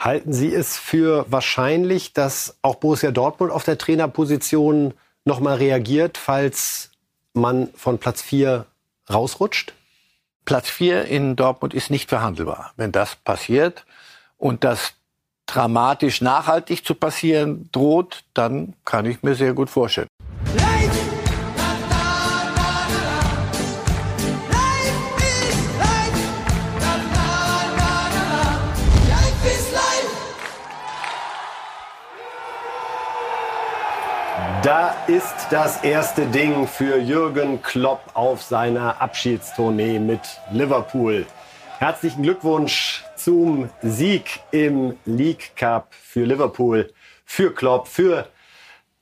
Halten Sie es für wahrscheinlich, dass auch Borussia Dortmund auf der Trainerposition nochmal reagiert, falls man von Platz 4 rausrutscht? Platz 4 in Dortmund ist nicht verhandelbar. Wenn das passiert und das dramatisch nachhaltig zu passieren droht, dann kann ich mir sehr gut vorstellen. Da ist das erste Ding für Jürgen Klopp auf seiner Abschiedstournee mit Liverpool. Herzlichen Glückwunsch zum Sieg im League Cup für Liverpool, für Klopp, für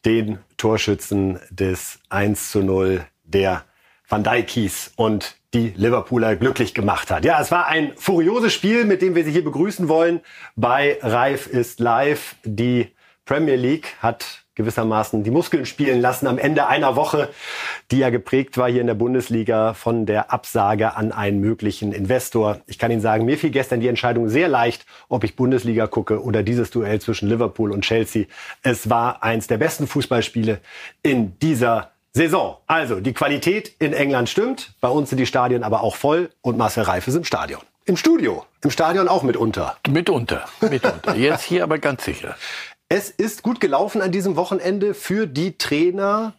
den Torschützen des 1 zu 0, der Van Dijkies und die Liverpooler glücklich gemacht hat. Ja, es war ein furioses Spiel, mit dem wir Sie hier begrüßen wollen bei Reif ist live. Die Premier League hat gewissermaßen die Muskeln spielen lassen am Ende einer Woche, die ja geprägt war hier in der Bundesliga von der Absage an einen möglichen Investor. Ich kann Ihnen sagen, mir fiel gestern die Entscheidung sehr leicht, ob ich Bundesliga gucke oder dieses Duell zwischen Liverpool und Chelsea. Es war eins der besten Fußballspiele in dieser Saison. Also, die Qualität in England stimmt. Bei uns sind die Stadien aber auch voll und Marcel Reif ist im Stadion. Im Studio. Im Stadion auch mitunter. Mitunter. Mitunter. Jetzt hier aber ganz sicher. Es ist gut gelaufen an diesem Wochenende für die Trainer,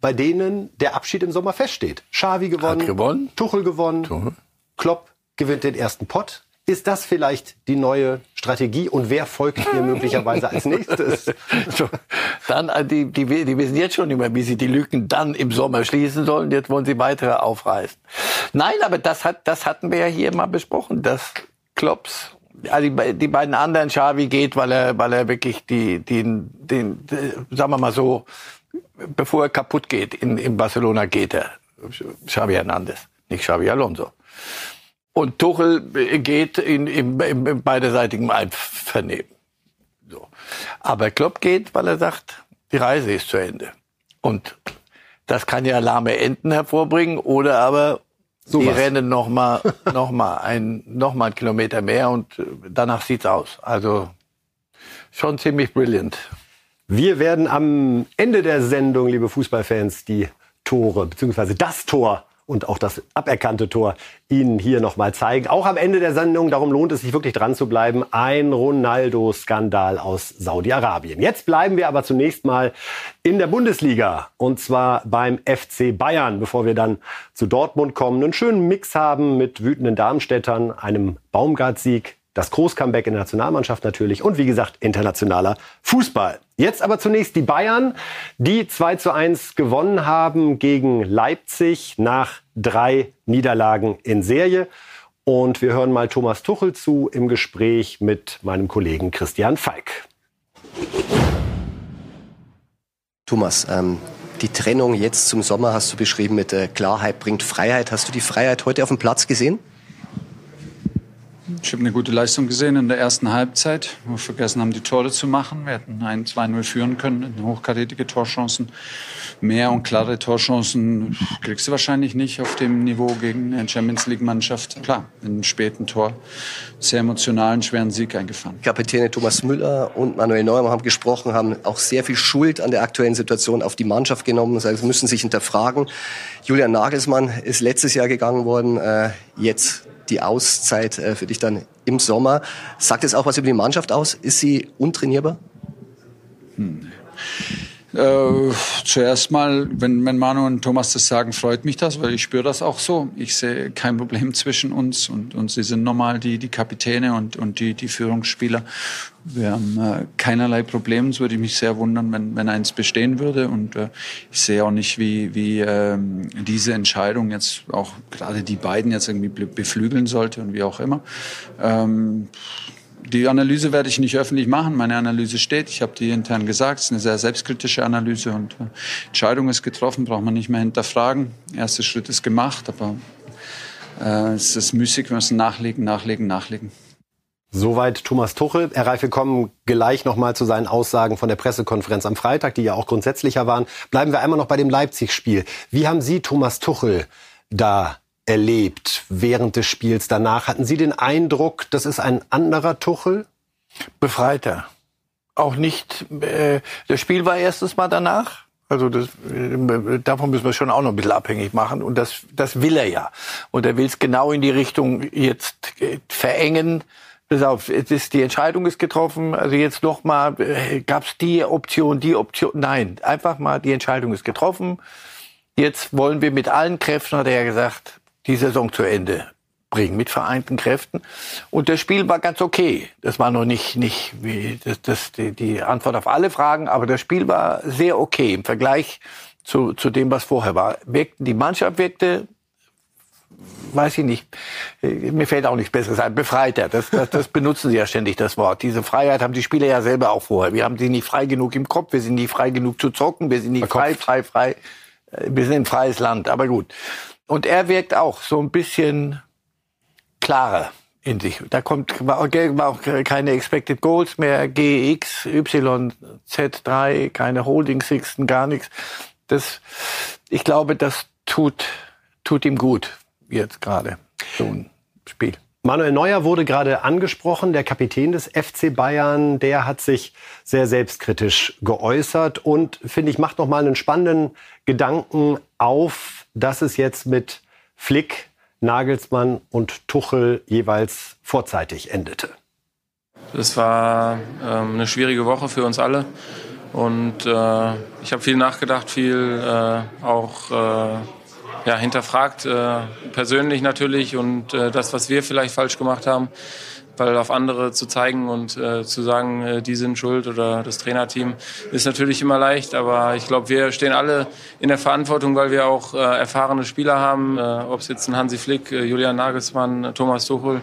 bei denen der Abschied im Sommer feststeht. Xavi gewonnen, gewonnen. Tuchel gewonnen, Tuchel. Klopp gewinnt den ersten Pott. Ist das vielleicht die neue Strategie und wer folgt hier möglicherweise als nächstes? So, dann, äh, die, die, die wissen jetzt schon immer, wie sie die Lücken dann im Sommer schließen sollen. Jetzt wollen sie weitere aufreißen. Nein, aber das, hat, das hatten wir ja hier mal besprochen, dass Klopps also die, beiden anderen, Xavi geht, weil er, weil er wirklich die, den, den, sagen wir mal so, bevor er kaputt geht, in, in Barcelona geht er. Xavi Hernandez, nicht Xavi Alonso. Und Tuchel geht in, in, in, in beiderseitigem Einvernehmen. So. Aber Klopp geht, weil er sagt, die Reise ist zu Ende. Und das kann ja lahme Enden hervorbringen oder aber so die rennen noch mal, noch mal ein, noch mal einen Kilometer mehr und äh, danach sieht's aus. Also schon ziemlich brillant. Wir werden am Ende der Sendung, liebe Fußballfans, die Tore beziehungsweise das Tor und auch das aberkannte Tor Ihnen hier nochmal zeigen. Auch am Ende der Sendung, darum lohnt es sich wirklich dran zu bleiben, ein Ronaldo-Skandal aus Saudi-Arabien. Jetzt bleiben wir aber zunächst mal in der Bundesliga und zwar beim FC Bayern, bevor wir dann zu Dortmund kommen. Einen schönen Mix haben mit wütenden Darmstädtern, einem Baumgart-Sieg, das Groß-Comeback in der Nationalmannschaft natürlich und wie gesagt internationaler Fußball. Jetzt aber zunächst die Bayern, die 2 zu 1 gewonnen haben gegen Leipzig nach drei Niederlagen in Serie. Und wir hören mal Thomas Tuchel zu im Gespräch mit meinem Kollegen Christian Falk. Thomas, ähm, die Trennung jetzt zum Sommer hast du beschrieben mit äh, Klarheit bringt Freiheit. Hast du die Freiheit heute auf dem Platz gesehen? Ich habe eine gute Leistung gesehen in der ersten Halbzeit, wo wir vergessen haben, die Tore zu machen. Wir hätten 1-2-0 führen können, hochkarätige Torchancen. Mehr und klare Torchancen kriegst du wahrscheinlich nicht auf dem Niveau gegen eine Champions League-Mannschaft. Klar, in einem späten Tor sehr emotionalen, schweren Sieg eingefahren. Kapitäne Thomas Müller und Manuel Neumann haben gesprochen, haben auch sehr viel Schuld an der aktuellen Situation auf die Mannschaft genommen. Sie müssen sich hinterfragen. Julian Nagelsmann ist letztes Jahr gegangen worden, äh, jetzt die Auszeit äh, für dich dann im Sommer. Sagt es auch was über die Mannschaft aus? Ist sie untrainierbar? Hm. Äh, zuerst mal, wenn, wenn Manu und Thomas das sagen, freut mich das, weil ich spüre das auch so. Ich sehe kein Problem zwischen uns und, und sie sind normal die, die Kapitäne und, und die, die Führungsspieler. Wir haben äh, keinerlei Probleme. Es würde mich sehr wundern, wenn, wenn eins bestehen würde. Und äh, ich sehe auch nicht, wie, wie ähm, diese Entscheidung jetzt auch gerade die beiden jetzt irgendwie beflügeln sollte und wie auch immer. Ähm, die Analyse werde ich nicht öffentlich machen. Meine Analyse steht. Ich habe die intern gesagt. Es ist eine sehr selbstkritische Analyse und äh, Entscheidung ist getroffen, braucht man nicht mehr hinterfragen. Erster Schritt ist gemacht, aber äh, es ist müßig. Wir müssen nachlegen, nachlegen, nachlegen. Soweit Thomas Tuchel. Herr Reif, wir kommen gleich nochmal zu seinen Aussagen von der Pressekonferenz am Freitag, die ja auch grundsätzlicher waren. Bleiben wir einmal noch bei dem Leipzig-Spiel. Wie haben Sie Thomas Tuchel da erlebt während des Spiels danach? Hatten Sie den Eindruck, das ist ein anderer Tuchel? Befreiter. Auch nicht, äh, das Spiel war erstens mal danach. Also das, äh, davon müssen wir schon auch noch ein bisschen abhängig machen. Und das, das will er ja. Und er will es genau in die Richtung jetzt äh, verengen. Pass auf, es ist, die Entscheidung ist getroffen. Also jetzt noch mal, äh, gab es die Option, die Option? Nein, einfach mal, die Entscheidung ist getroffen. Jetzt wollen wir mit allen Kräften, hat er ja gesagt, die Saison zu Ende bringen mit vereinten Kräften. Und das Spiel war ganz okay. Das war noch nicht, nicht wie das, das, die, die Antwort auf alle Fragen, aber das Spiel war sehr okay im Vergleich zu, zu dem, was vorher war. Wirkten, die Mannschaft wirkte, weiß ich nicht, mir fällt auch nichts Besseres ein, befreiter. Das, das, das benutzen sie ja ständig, das Wort. Diese Freiheit haben die Spieler ja selber auch vorher. Wir haben sie nicht frei genug im Kopf, wir sind nicht frei genug zu zocken, wir sind nicht frei, frei, frei. Wir sind ein freies Land, aber gut. Und er wirkt auch so ein bisschen klarer in sich. Da kommt auch keine Expected Goals mehr, GX, Y, Z3, keine Holding Sixten, gar nichts. Das, ich glaube, das tut, tut ihm gut jetzt gerade so ein Spiel. Manuel Neuer wurde gerade angesprochen, der Kapitän des FC Bayern, der hat sich sehr selbstkritisch geäußert und finde ich macht noch mal einen spannenden Gedanken auf, dass es jetzt mit Flick Nagelsmann und Tuchel jeweils vorzeitig endete. Es war ähm, eine schwierige Woche für uns alle. Und äh, ich habe viel nachgedacht, viel äh, auch äh, ja, hinterfragt, äh, persönlich natürlich und äh, das, was wir vielleicht falsch gemacht haben weil auf andere zu zeigen und äh, zu sagen, äh, die sind schuld oder das Trainerteam, ist natürlich immer leicht. Aber ich glaube, wir stehen alle in der Verantwortung, weil wir auch äh, erfahrene Spieler haben, äh, ob es jetzt ein Hansi Flick, äh, Julian Nagelsmann, Thomas Tuchel.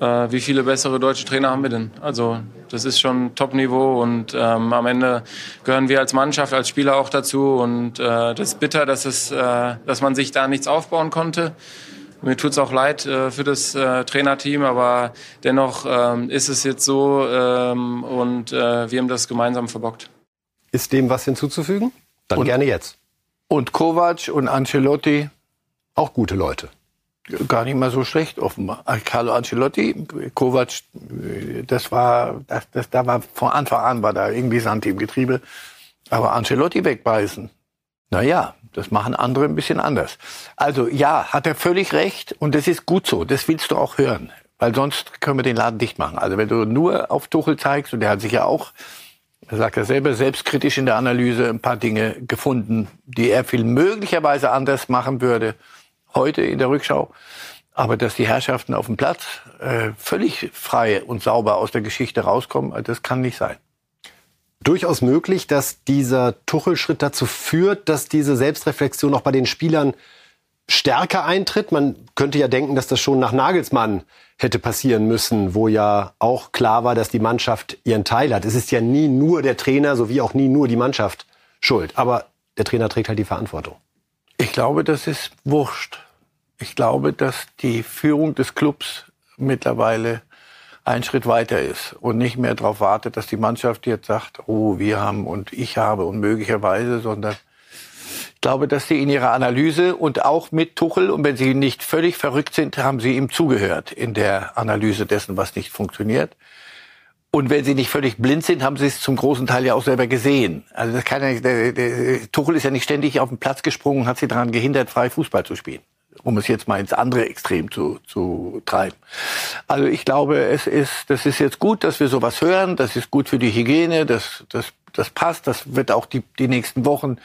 Äh, wie viele bessere deutsche Trainer haben wir denn? Also das ist schon Top-Niveau und ähm, am Ende gehören wir als Mannschaft, als Spieler auch dazu. Und äh, das ist bitter, dass, es, äh, dass man sich da nichts aufbauen konnte. Mir tut es auch leid äh, für das äh, Trainerteam, aber dennoch ähm, ist es jetzt so ähm, und äh, wir haben das gemeinsam verbockt. Ist dem was hinzuzufügen? Dann und, gerne jetzt. Und Kovac und Ancelotti? Auch gute Leute. Gar nicht mal so schlecht, offenbar. Äh, Carlo Ancelotti, Kovac, das war, das, das, da war von Anfang an war da irgendwie Sand im Getriebe. Aber Ancelotti wegbeißen, naja, das machen andere ein bisschen anders. Also ja, hat er völlig recht und das ist gut so. Das willst du auch hören, weil sonst können wir den Laden dicht machen. Also wenn du nur auf Tuchel zeigst und der hat sich ja auch, er sagt er selber, selbstkritisch in der Analyse ein paar Dinge gefunden, die er viel möglicherweise anders machen würde heute in der Rückschau. Aber dass die Herrschaften auf dem Platz äh, völlig frei und sauber aus der Geschichte rauskommen, das kann nicht sein durchaus möglich, dass dieser Tuchelschritt dazu führt, dass diese Selbstreflexion auch bei den Spielern stärker eintritt. Man könnte ja denken, dass das schon nach Nagelsmann hätte passieren müssen, wo ja auch klar war, dass die Mannschaft ihren Teil hat. Es ist ja nie nur der Trainer, sowie auch nie nur die Mannschaft schuld. Aber der Trainer trägt halt die Verantwortung. Ich glaube, das ist wurscht. Ich glaube, dass die Führung des Clubs mittlerweile einen Schritt weiter ist und nicht mehr darauf wartet, dass die Mannschaft jetzt sagt, oh, wir haben und ich habe und möglicherweise, sondern ich glaube, dass sie in ihrer Analyse und auch mit Tuchel, und wenn sie nicht völlig verrückt sind, haben sie ihm zugehört in der Analyse dessen, was nicht funktioniert. Und wenn sie nicht völlig blind sind, haben sie es zum großen Teil ja auch selber gesehen. Also das kann ja, der, der, Tuchel ist ja nicht ständig auf den Platz gesprungen und hat sie daran gehindert, frei Fußball zu spielen um es jetzt mal ins andere Extrem zu, zu treiben. Also ich glaube, es ist, das ist jetzt gut, dass wir sowas hören. Das ist gut für die Hygiene. Das, das, das passt. Das wird auch die, die nächsten Wochen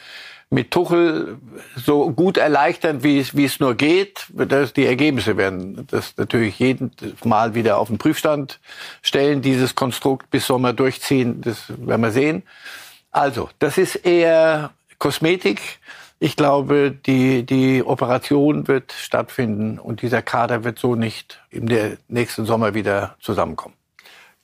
mit Tuchel so gut erleichtern, wie es, wie es nur geht. Dass die Ergebnisse werden das natürlich jeden Mal wieder auf den Prüfstand stellen, dieses Konstrukt bis Sommer durchziehen. Das werden wir sehen. Also, das ist eher Kosmetik. Ich glaube, die, die Operation wird stattfinden und dieser Kader wird so nicht im nächsten Sommer wieder zusammenkommen.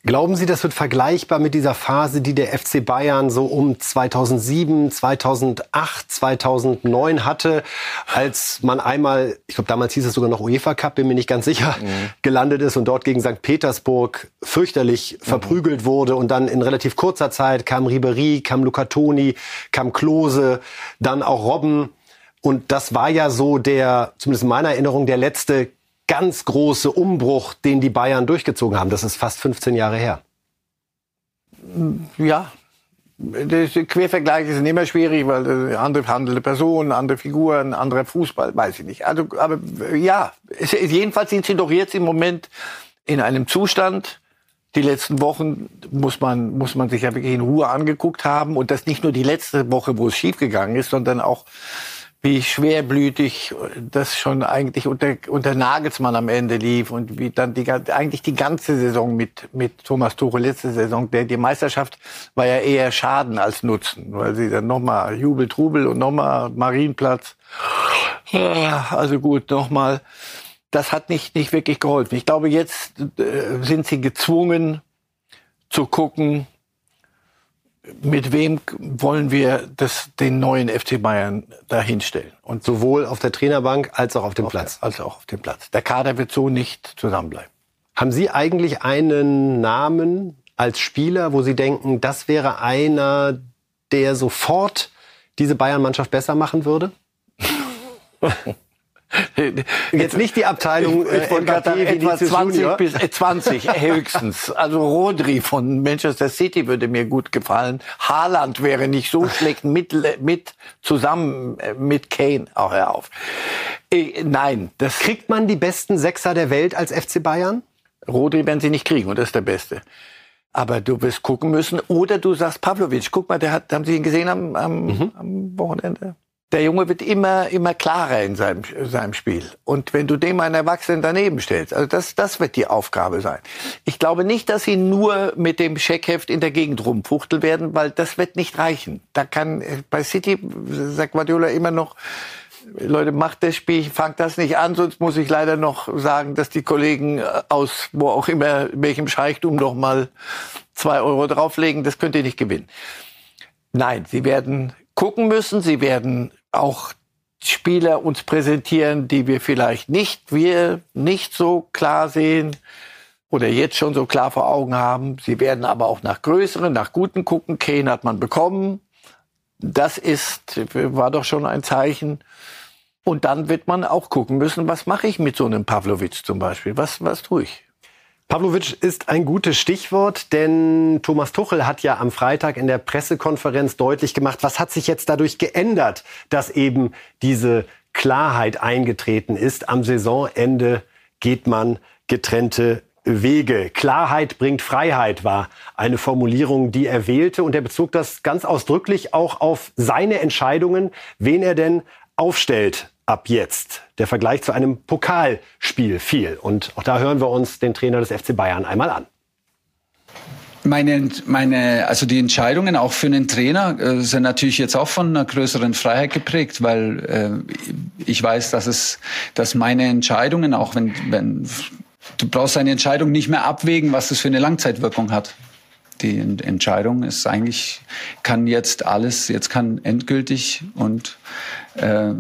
Glauben Sie, das wird vergleichbar mit dieser Phase, die der FC Bayern so um 2007, 2008, 2009 hatte, als man einmal, ich glaube damals hieß es sogar noch UEFA Cup, bin mir nicht ganz sicher, mhm. gelandet ist und dort gegen St. Petersburg fürchterlich mhm. verprügelt wurde und dann in relativ kurzer Zeit kam Ribery, kam Luca Toni, kam Klose, dann auch Robben und das war ja so der, zumindest in meiner Erinnerung, der letzte ganz große Umbruch, den die Bayern durchgezogen haben. Das ist fast 15 Jahre her. Ja, das Quervergleiche sind immer schwierig, weil andere handelnde Personen, andere Figuren, anderer Fußball, weiß ich nicht. Also, aber ja, es, jedenfalls sind sie doch jetzt im Moment in einem Zustand. Die letzten Wochen muss man muss man sich ja wirklich in Ruhe angeguckt haben und das nicht nur die letzte Woche, wo es schiefgegangen ist, sondern auch wie schwerblütig das schon eigentlich unter, unter Nagelsmann am Ende lief und wie dann die, eigentlich die ganze Saison mit, mit Thomas Tuchel, letzte Saison, der, die Meisterschaft war ja eher Schaden als Nutzen, weil sie dann nochmal Jubel, Trubel und nochmal Marienplatz. Also gut, nochmal. Das hat nicht, nicht wirklich geholfen. Ich glaube, jetzt äh, sind sie gezwungen zu gucken, mit wem wollen wir das, den neuen FC Bayern dahinstellen? Und sowohl auf der Trainerbank als auch auf dem auf Platz. Der, als auch auf dem Platz. Der Kader wird so nicht zusammenbleiben. Haben Sie eigentlich einen Namen als Spieler, wo Sie denken, das wäre einer, der sofort diese Bayern-Mannschaft besser machen würde? Jetzt nicht die Abteilung äh, Mbappé, etwa 20 Junior. bis 20 äh, höchstens. Also Rodri von Manchester City würde mir gut gefallen. Haaland wäre nicht so schlecht mit, mit zusammen äh, mit Kane. Auch hör auf. Äh, nein, das kriegt man die besten Sechser der Welt als FC Bayern? Rodri werden sie nicht kriegen und das ist der Beste. Aber du wirst gucken müssen. Oder du sagst Pavlovic, guck mal, der hat, haben Sie ihn gesehen am, am, mhm. am Wochenende? Der Junge wird immer, immer klarer in seinem, seinem Spiel. Und wenn du dem einen Erwachsenen daneben stellst, also das, das wird die Aufgabe sein. Ich glaube nicht, dass sie nur mit dem Scheckheft in der Gegend rumfuchteln werden, weil das wird nicht reichen. Da kann, bei City, sagt Guardiola immer noch, Leute, macht das Spiel, fangt das nicht an, sonst muss ich leider noch sagen, dass die Kollegen aus wo auch immer, welchem Scheichtum noch mal zwei Euro drauflegen, das könnt ihr nicht gewinnen. Nein, sie werden gucken müssen, sie werden auch Spieler uns präsentieren, die wir vielleicht nicht, wir nicht so klar sehen oder jetzt schon so klar vor Augen haben. Sie werden aber auch nach größeren, nach guten gucken. Kane hat man bekommen. Das ist, war doch schon ein Zeichen. Und dann wird man auch gucken müssen, was mache ich mit so einem Pavlovic zum Beispiel? Was, was tue ich? Pavlovic ist ein gutes Stichwort, denn Thomas Tuchel hat ja am Freitag in der Pressekonferenz deutlich gemacht, was hat sich jetzt dadurch geändert, dass eben diese Klarheit eingetreten ist. Am Saisonende geht man getrennte Wege. Klarheit bringt Freiheit war eine Formulierung, die er wählte und er bezog das ganz ausdrücklich auch auf seine Entscheidungen, wen er denn aufstellt ab jetzt. Der Vergleich zu einem Pokalspiel fiel. Und auch da hören wir uns den Trainer des FC Bayern einmal an. Meine, meine, also die Entscheidungen auch für einen Trainer äh, sind natürlich jetzt auch von einer größeren Freiheit geprägt, weil äh, ich weiß, dass es, dass meine Entscheidungen, auch wenn, wenn du brauchst eine Entscheidung nicht mehr abwägen, was das für eine Langzeitwirkung hat die Entscheidung ist eigentlich, kann jetzt alles, jetzt kann endgültig und äh,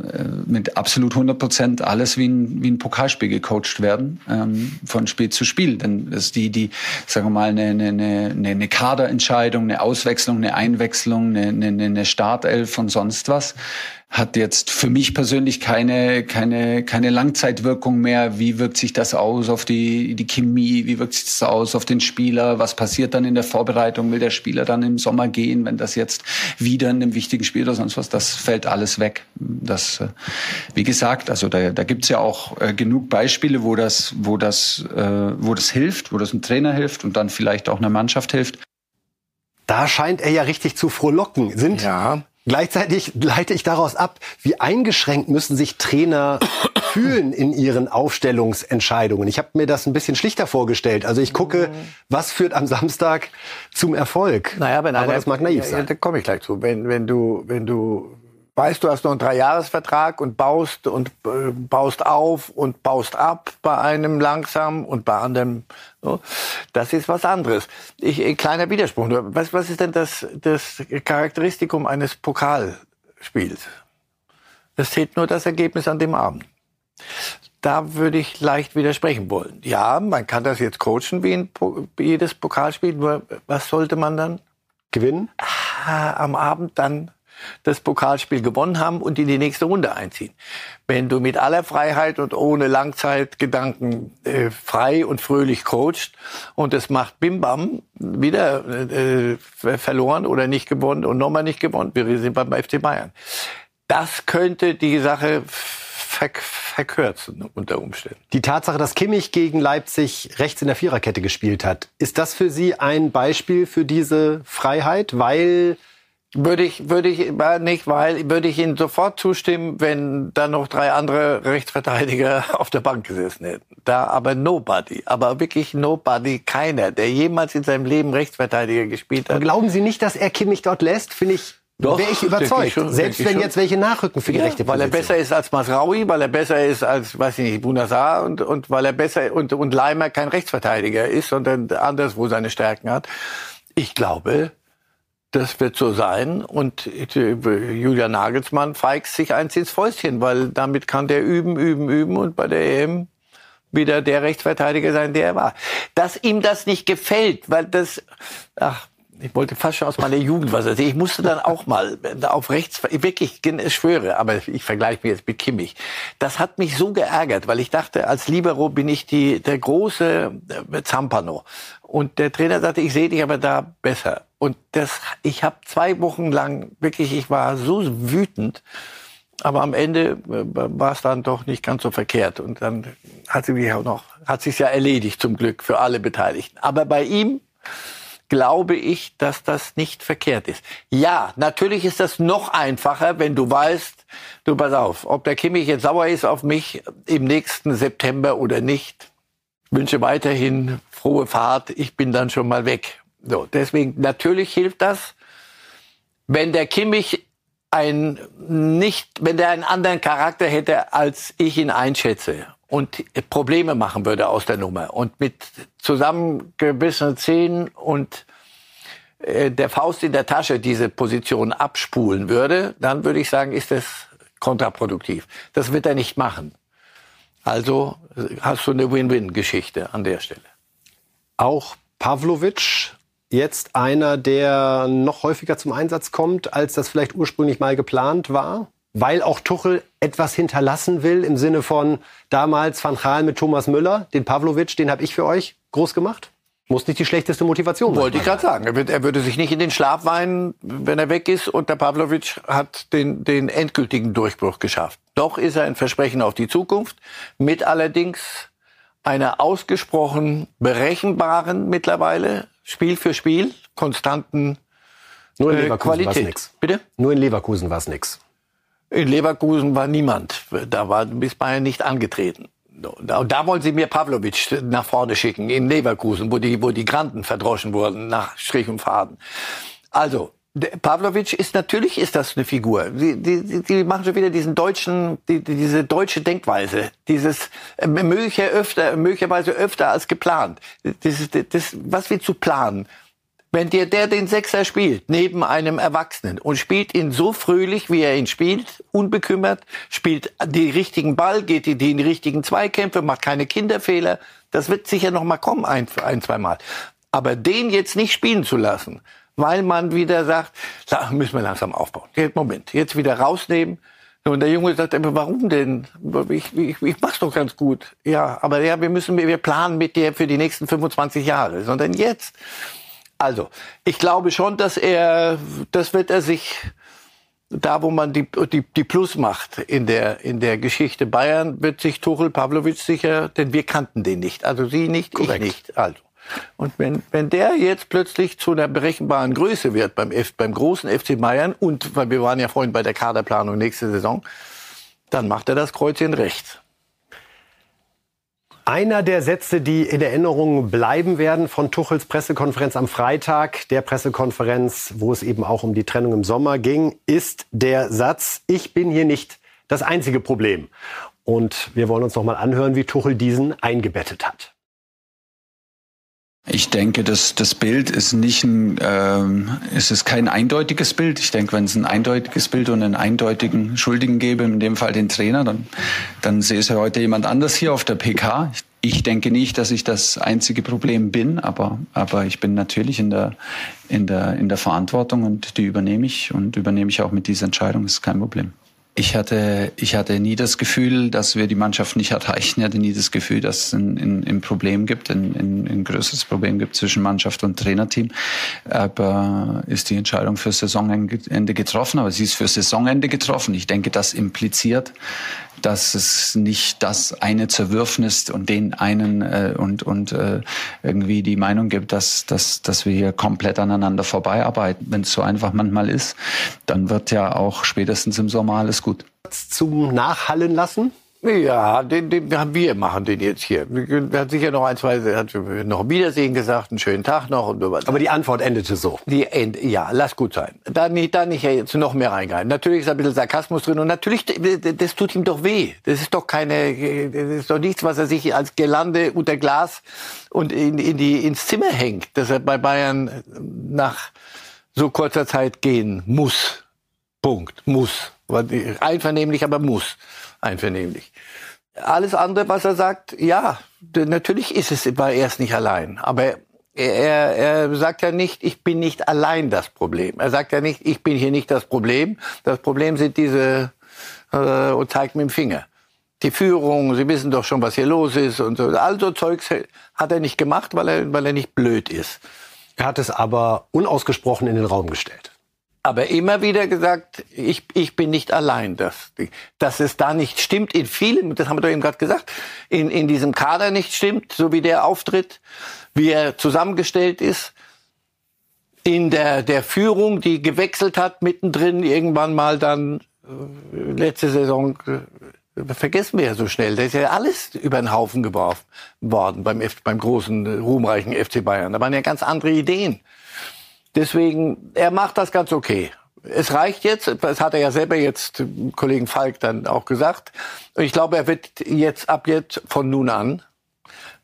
mit absolut 100 Prozent alles wie ein, wie ein Pokalspiel gecoacht werden, ähm, von Spiel zu Spiel. Denn das ist die, die, sagen wir mal, eine, eine, eine, eine Kaderentscheidung, eine Auswechslung, eine Einwechslung, eine, eine, eine Startelf und sonst was hat jetzt für mich persönlich keine, keine, keine Langzeitwirkung mehr. Wie wirkt sich das aus auf die, die Chemie? Wie wirkt sich das aus auf den Spieler? Was passiert dann in der Vorbereitung? Will der Spieler dann im Sommer gehen, wenn das jetzt wieder in einem wichtigen Spiel oder sonst was? Das fällt alles weg. Das, äh, wie gesagt, also da, da gibt's ja auch äh, genug Beispiele, wo das, wo das, äh, wo das hilft, wo das einem Trainer hilft und dann vielleicht auch einer Mannschaft hilft. Da scheint er ja richtig zu frohlocken. Sind ja. Gleichzeitig leite ich daraus ab, wie eingeschränkt müssen sich Trainer fühlen in ihren Aufstellungsentscheidungen. Ich habe mir das ein bisschen schlichter vorgestellt. Also ich gucke, was führt am Samstag zum Erfolg. Naja, wenn einer, Aber das mag naiv sein. Ja, da komme ich gleich zu. Wenn, wenn du, wenn du weißt, du hast noch einen Dreijahresvertrag und baust und äh, baust auf und baust ab bei einem langsam und bei anderem. So. Das ist was anderes. Ich, ein kleiner Widerspruch. Was, was ist denn das, das Charakteristikum eines Pokalspiels? Das zählt nur das Ergebnis an dem Abend. Da würde ich leicht widersprechen wollen. Ja, man kann das jetzt coachen wie, ein, wie jedes Pokalspiel, nur was sollte man dann? Gewinnen? Ah, am Abend dann das Pokalspiel gewonnen haben und in die nächste Runde einziehen. Wenn du mit aller Freiheit und ohne Langzeitgedanken äh, frei und fröhlich coachst und es macht Bim Bam wieder äh, verloren oder nicht gewonnen und nochmal nicht gewonnen, wir sind beim FC Bayern. Das könnte die Sache ver verkürzen unter Umständen. Die Tatsache, dass Kimmich gegen Leipzig rechts in der Viererkette gespielt hat, ist das für Sie ein Beispiel für diese Freiheit? Weil würde ich, würde ich nicht, weil würde ich Ihnen sofort zustimmen, wenn da noch drei andere Rechtsverteidiger auf der Bank gesessen hätten. Da aber nobody, aber wirklich nobody, keiner, der jemals in seinem Leben Rechtsverteidiger gespielt hat. Aber glauben Sie nicht, dass er Kimmich dort lässt? Finde ich doch, wäre ich überzeugt. Ich schon, Selbst wenn jetzt welche nachrücken für die ja, rechte Position. Weil er besser ist als Masraui, weil er besser ist als, weiß ich nicht, Bunazar und, und weil er besser und, und Leimer kein Rechtsverteidiger ist, sondern anderswo seine Stärken hat. Ich glaube, das wird so sein. Und Julian Nagelsmann feigt sich eins ins Fäustchen, weil damit kann der üben, üben, üben und bei der EM wieder der Rechtsverteidiger sein, der er war. Dass ihm das nicht gefällt, weil das, ach, ich wollte fast schon aus meiner Jugend was erzählen. Ich musste dann auch mal auf rechts, wirklich, ich schwöre, aber ich vergleiche mich jetzt mit Kimmich. Das hat mich so geärgert, weil ich dachte, als Libero bin ich die, der große äh, Zampano. Und der Trainer sagte, ich sehe dich aber da besser. Und das, ich habe zwei Wochen lang wirklich, ich war so wütend. Aber am Ende äh, war es dann doch nicht ganz so verkehrt. Und dann hat sich auch noch, hat sich ja erledigt zum Glück für alle Beteiligten. Aber bei ihm glaube ich, dass das nicht verkehrt ist. Ja, natürlich ist das noch einfacher, wenn du weißt, du pass auf, ob der Kimmich jetzt sauer ist auf mich im nächsten September oder nicht. Wünsche weiterhin frohe Fahrt. Ich bin dann schon mal weg. So, deswegen natürlich hilft das, wenn der Kimmich ein nicht, wenn der einen anderen Charakter hätte, als ich ihn einschätze und Probleme machen würde aus der Nummer und mit zusammengebissenen Zähnen und äh, der Faust in der Tasche diese Position abspulen würde, dann würde ich sagen, ist das kontraproduktiv. Das wird er nicht machen. Also hast du eine Win-Win-Geschichte an der Stelle. Auch Pavlovic jetzt einer, der noch häufiger zum Einsatz kommt, als das vielleicht ursprünglich mal geplant war? Weil auch Tuchel etwas hinterlassen will im Sinne von damals Van Gaal mit Thomas Müller, den Pavlovic, den habe ich für euch groß gemacht? Muss nicht die schlechteste Motivation sein. Wollte ich gerade sagen. Er, wird, er, würde sich nicht in den Schlaf weinen, wenn er weg ist. Und der Pavlovic hat den, den endgültigen Durchbruch geschafft. Doch ist er ein Versprechen auf die Zukunft. Mit allerdings einer ausgesprochen berechenbaren mittlerweile Spiel für Spiel konstanten Nur in äh, Leverkusen war es nix. Bitte? Nur in Leverkusen war es nix. In Leverkusen war niemand. Da war bis Bayern nicht angetreten. Da, da wollen sie mir Pavlovic nach vorne schicken, in Leverkusen, wo die, wo die Granten verdroschen wurden, nach Strich und Faden. Also, Pavlovic ist natürlich ist das eine Figur. Die, die, die machen schon wieder diesen deutschen, die, diese deutsche Denkweise, dieses äh, möglicher öfter, möglicherweise öfter als geplant. Das, das, was wir zu planen. Wenn dir der den Sechser spielt, neben einem Erwachsenen und spielt ihn so fröhlich, wie er ihn spielt, unbekümmert, spielt den richtigen Ball, geht in die richtigen Zweikämpfe, macht keine Kinderfehler, das wird sicher noch mal kommen, ein, ein zwei Mal. Aber den jetzt nicht spielen zu lassen, weil man wieder sagt, da müssen wir langsam aufbauen. Moment, jetzt wieder rausnehmen. Und der Junge sagt, aber warum denn? Ich, ich, ich mach's doch ganz gut. Ja, aber ja, wir müssen, wir planen mit dir für die nächsten 25 Jahre, sondern jetzt. Also, ich glaube schon, dass er, das wird er sich, da wo man die, die, die Plus macht in der, in der Geschichte Bayern, wird sich Tuchel Pavlovic sicher, denn wir kannten den nicht. Also Sie nicht, Korrekt. ich nicht. Also. Und wenn, wenn der jetzt plötzlich zu einer berechenbaren Größe wird beim, F, beim großen FC Bayern und, weil wir waren ja vorhin bei der Kaderplanung nächste Saison, dann macht er das Kreuzchen rechts. Einer der Sätze, die in Erinnerung bleiben werden von Tuchels Pressekonferenz am Freitag, der Pressekonferenz, wo es eben auch um die Trennung im Sommer ging, ist der Satz, ich bin hier nicht das einzige Problem. Und wir wollen uns noch mal anhören, wie Tuchel diesen eingebettet hat. Ich denke, dass das Bild ist nicht ein, ähm, es ist kein eindeutiges Bild. Ich denke, wenn es ein eindeutiges Bild und einen eindeutigen Schuldigen gäbe, in dem Fall den Trainer, dann, dann sehe es ja heute jemand anders hier auf der PK. Ich ich denke nicht, dass ich das einzige Problem bin, aber, aber ich bin natürlich in der, in, der, in der Verantwortung und die übernehme ich und übernehme ich auch mit dieser Entscheidung, das ist kein Problem. Ich hatte, ich hatte nie das Gefühl, dass wir die Mannschaft nicht erreichen. Ich hatte nie das Gefühl, dass es ein, ein, ein Problem gibt, ein, ein, ein größeres Problem gibt zwischen Mannschaft und Trainerteam. Aber ist die Entscheidung für Saisonende getroffen, aber sie ist für Saisonende getroffen. Ich denke, das impliziert, dass es nicht das eine Zerwürfnis und den einen äh, und, und äh, irgendwie die Meinung gibt, dass, dass, dass wir hier komplett aneinander vorbeiarbeiten. Wenn es so einfach manchmal ist, dann wird ja auch spätestens im Sommer alles gut. Zum Nachhallen lassen? Ja, den, den wir machen den jetzt hier. Er hat sicher noch ein, zwei, hat noch Wiedersehen gesagt, einen schönen Tag noch und sowas. Aber die Antwort endete so. Die End, ja, lass gut sein. Da nicht, da nicht jetzt noch mehr reingehen. Natürlich ist ein bisschen Sarkasmus drin und natürlich, das tut ihm doch weh. Das ist doch keine, das ist doch nichts, was er sich als Gelande unter Glas und in, in die, ins Zimmer hängt, dass er bei Bayern nach so kurzer Zeit gehen muss. Punkt. Muss. Einvernehmlich, aber muss einvernehmlich. Alles andere, was er sagt, ja, natürlich ist es, war er es nicht allein. Aber er, er sagt ja nicht, ich bin nicht allein das Problem. Er sagt ja nicht, ich bin hier nicht das Problem. Das Problem sind diese, äh, und zeigt mit dem Finger. Die Führung, Sie wissen doch schon, was hier los ist und so. Also Zeugs hat er nicht gemacht, weil er, weil er nicht blöd ist. Er hat es aber unausgesprochen in den Raum gestellt aber immer wieder gesagt, ich, ich bin nicht allein. Dass, dass es da nicht stimmt in vielen, das haben wir doch eben gerade gesagt, in, in diesem Kader nicht stimmt, so wie der auftritt, wie er zusammengestellt ist. In der, der Führung, die gewechselt hat, mittendrin irgendwann mal dann äh, letzte Saison, äh, vergessen wir ja so schnell, da ist ja alles über den Haufen geworfen worden beim, F, beim großen, ruhmreichen FC Bayern. Da waren ja ganz andere Ideen. Deswegen, er macht das ganz okay. Es reicht jetzt, das hat er ja selber jetzt Kollegen Falk dann auch gesagt. Und ich glaube, er wird jetzt ab jetzt von nun an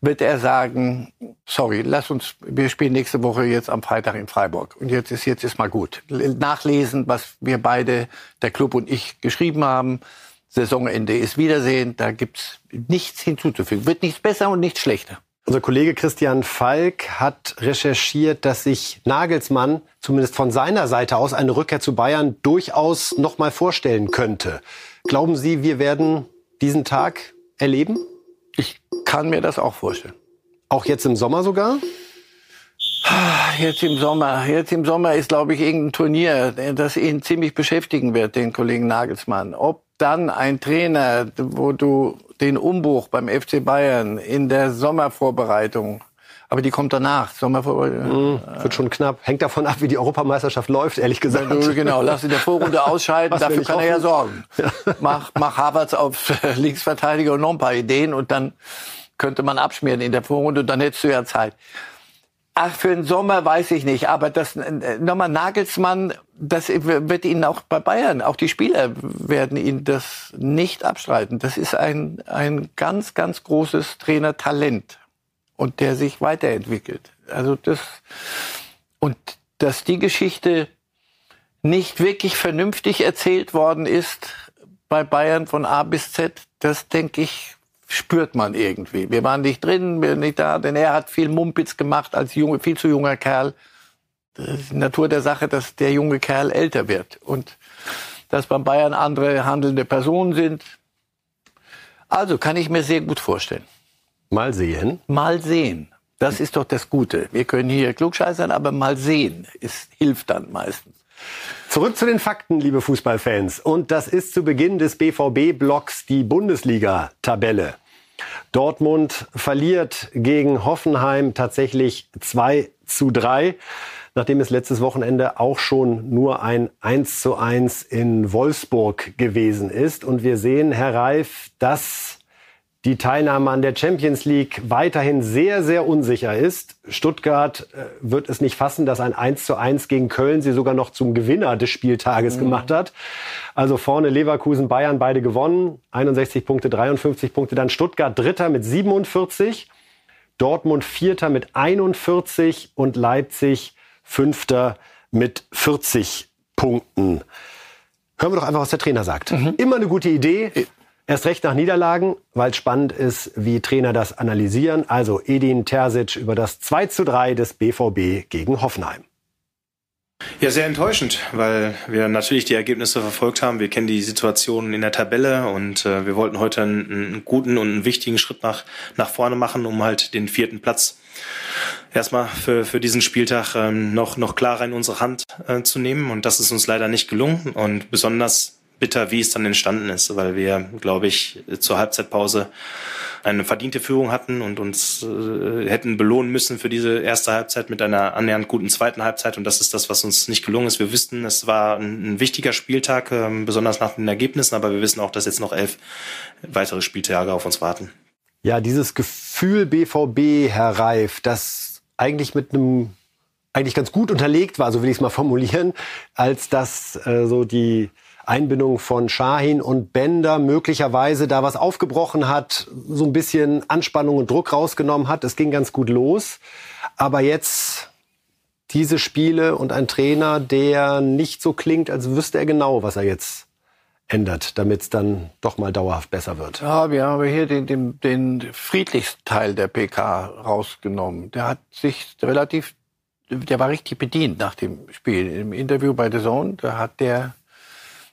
wird er sagen, sorry, lass uns, wir spielen nächste Woche jetzt am Freitag in Freiburg. Und jetzt ist, jetzt ist mal gut. Nachlesen, was wir beide, der Club und ich geschrieben haben. Saisonende ist Wiedersehen. Da gibt's nichts hinzuzufügen. Wird nichts besser und nichts schlechter. Unser Kollege Christian Falk hat recherchiert, dass sich Nagelsmann zumindest von seiner Seite aus eine Rückkehr zu Bayern durchaus noch mal vorstellen könnte. Glauben Sie, wir werden diesen Tag erleben? Ich kann mir das auch vorstellen. Auch jetzt im Sommer sogar? Jetzt im Sommer. Jetzt im Sommer ist, glaube ich, irgendein Turnier, das ihn ziemlich beschäftigen wird, den Kollegen Nagelsmann. Ob dann ein Trainer, wo du den Umbruch beim FC Bayern in der Sommervorbereitung. Aber die kommt danach. Sommervorbereitung. Mhm, wird schon knapp. Hängt davon ab, wie die Europameisterschaft läuft, ehrlich gesagt. genau, lass in der Vorrunde ausscheiden. Dafür kann er ja sorgen. Ja. Mach, mach Havertz auf Linksverteidiger und noch ein paar Ideen und dann könnte man abschmieren in der Vorrunde und dann hättest du ja Zeit. Ach, für den Sommer weiß ich nicht, aber das äh, nochmal Nagelsmann, das wird Ihnen auch bei Bayern, auch die Spieler werden Ihnen das nicht abstreiten. Das ist ein, ein ganz, ganz großes Trainertalent und der sich weiterentwickelt. Also das, und dass die Geschichte nicht wirklich vernünftig erzählt worden ist bei Bayern von A bis Z, das denke ich, spürt man irgendwie. Wir waren nicht drin, wir nicht da, denn er hat viel Mumpitz gemacht als junge, viel zu junger Kerl. Das ist die Natur der Sache, dass der junge Kerl älter wird und dass beim Bayern andere handelnde Personen sind. Also kann ich mir sehr gut vorstellen. Mal sehen. Mal sehen. Das ist doch das Gute. Wir können hier klugscheißern, aber mal sehen ist, hilft dann meistens. Zurück zu den Fakten, liebe Fußballfans. Und das ist zu Beginn des BVB-Blocks die Bundesliga-Tabelle. Dortmund verliert gegen Hoffenheim tatsächlich 2 zu 3, nachdem es letztes Wochenende auch schon nur ein 1 zu 1 in Wolfsburg gewesen ist. Und wir sehen, Herr Reif, dass die Teilnahme an der Champions League weiterhin sehr, sehr unsicher ist. Stuttgart äh, wird es nicht fassen, dass ein 1 zu 1 gegen Köln sie sogar noch zum Gewinner des Spieltages mhm. gemacht hat. Also vorne Leverkusen, Bayern beide gewonnen. 61 Punkte, 53 Punkte. Dann Stuttgart Dritter mit 47. Dortmund Vierter mit 41 und Leipzig Fünfter mit 40 Punkten. Hören wir doch einfach, was der Trainer sagt. Mhm. Immer eine gute Idee Erst recht nach Niederlagen, weil spannend ist, wie Trainer das analysieren. Also Edin Terzic über das 2 zu 3 des BVB gegen Hoffenheim. Ja, sehr enttäuschend, weil wir natürlich die Ergebnisse verfolgt haben. Wir kennen die Situation in der Tabelle und äh, wir wollten heute einen, einen, guten und einen wichtigen Schritt nach, nach vorne machen, um halt den vierten Platz erstmal für, für diesen Spieltag ähm, noch, noch klarer in unsere Hand äh, zu nehmen. Und das ist uns leider nicht gelungen und besonders bitter, wie es dann entstanden ist, weil wir, glaube ich, zur Halbzeitpause eine verdiente Führung hatten und uns äh, hätten belohnen müssen für diese erste Halbzeit mit einer annähernd guten zweiten Halbzeit. Und das ist das, was uns nicht gelungen ist. Wir wüssten, es war ein, ein wichtiger Spieltag, äh, besonders nach den Ergebnissen, aber wir wissen auch, dass jetzt noch elf weitere Spieltage auf uns warten. Ja, dieses Gefühl BVB, Herr Reif, das eigentlich mit einem eigentlich ganz gut unterlegt war, so will ich es mal formulieren, als dass äh, so die Einbindung von Shahin und Bender möglicherweise da was aufgebrochen hat, so ein bisschen Anspannung und Druck rausgenommen hat. Es ging ganz gut los. Aber jetzt diese Spiele und ein Trainer, der nicht so klingt, als wüsste er genau, was er jetzt ändert, damit es dann doch mal dauerhaft besser wird. Ja, wir haben hier den, den, den friedlichsten Teil der PK rausgenommen. Der hat sich relativ, der war richtig bedient nach dem Spiel. Im Interview bei The Zone, da hat der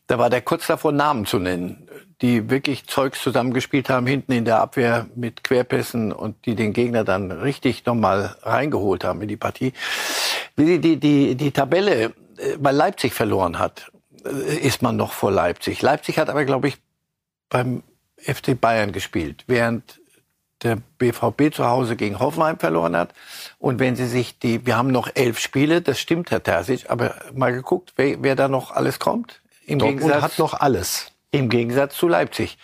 da war der kurz davor, Namen zu nennen, die wirklich Zeugs zusammengespielt haben, hinten in der Abwehr mit Querpässen und die den Gegner dann richtig nochmal reingeholt haben in die Partie. Die, die, die, die Tabelle, äh, weil Leipzig verloren hat, äh, ist man noch vor Leipzig. Leipzig hat aber, glaube ich, beim FC Bayern gespielt, während der BVB zu Hause gegen Hoffenheim verloren hat. Und wenn Sie sich die, wir haben noch elf Spiele, das stimmt, Herr Terzic, aber mal geguckt, wer, wer da noch alles kommt. Im Dortmund Gegensatz, hat noch alles. Im Gegensatz zu Leipzig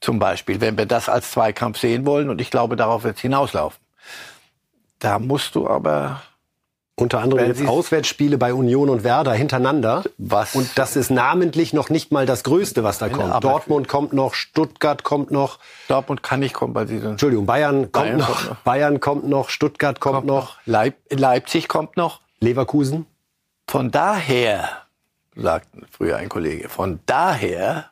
zum Beispiel, wenn wir das als Zweikampf sehen wollen. Und ich glaube, darauf wird es hinauslaufen. Da musst du aber unter anderem jetzt Auswärtsspiele bei Union und Werder hintereinander. Was? Und das ist namentlich noch nicht mal das Größte, was da kommt. Dortmund kommt noch, Stuttgart kommt noch. Dortmund kann nicht kommen, weil sie sind. Entschuldigung, Bayern, Bayern kommt, noch, kommt, noch, Bayern kommt noch, Stuttgart kommt, kommt noch. Leip Leipzig kommt noch. Leverkusen. Von daher sagt früher ein Kollege. Von daher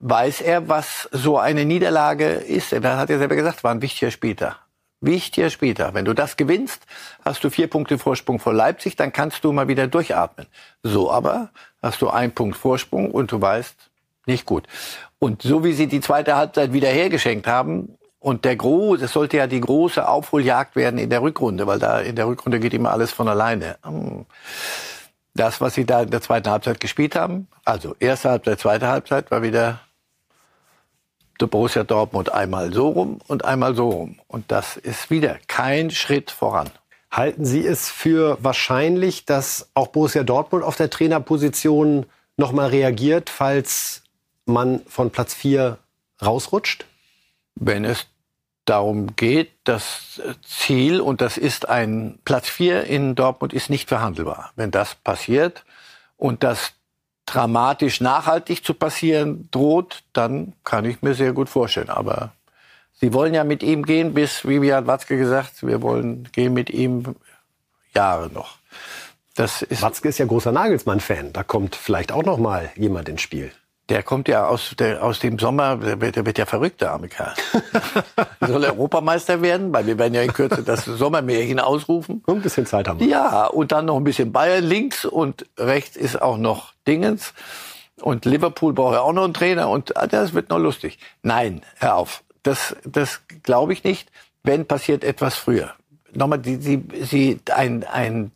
weiß er, was so eine Niederlage ist. Er hat ja selber gesagt, war ein wichtiger Spieltag. Wichtiger Spieltag. Wenn du das gewinnst, hast du vier Punkte Vorsprung vor Leipzig, dann kannst du mal wieder durchatmen. So aber hast du einen Punkt Vorsprung und du weißt, nicht gut. Und so wie sie die zweite Halbzeit wieder hergeschenkt haben, und der große, es sollte ja die große Aufholjagd werden in der Rückrunde, weil da in der Rückrunde geht immer alles von alleine. Hm das, was sie da in der zweiten Halbzeit gespielt haben, also erste Halbzeit, zweite Halbzeit, war wieder der Borussia Dortmund einmal so rum und einmal so rum. Und das ist wieder kein Schritt voran. Halten Sie es für wahrscheinlich, dass auch Borussia Dortmund auf der Trainerposition nochmal reagiert, falls man von Platz 4 rausrutscht? Wenn es darum geht, das Ziel, und das ist ein Platz 4 in Dortmund, ist nicht verhandelbar. Wenn das passiert und das dramatisch nachhaltig zu passieren droht, dann kann ich mir sehr gut vorstellen. Aber Sie wollen ja mit ihm gehen, bis, wie hat Watzke gesagt, wir wollen gehen mit ihm Jahre noch. Das ist Watzke ist ja großer Nagelsmann-Fan. Da kommt vielleicht auch noch mal jemand ins Spiel. Der kommt ja aus, der, aus dem Sommer, der wird, der wird ja verrückt, der arme Kerl. Soll Europameister werden, weil wir werden ja in Kürze das Sommermärchen ausrufen. Und ein bisschen Zeit haben wir. Ja, und dann noch ein bisschen Bayern links und rechts ist auch noch Dingens. Und Liverpool braucht ja auch noch einen Trainer und ah, das wird noch lustig. Nein, hör auf. Das, das glaube ich nicht, wenn passiert etwas früher. Nochmal, die, sie, sie, ein, ein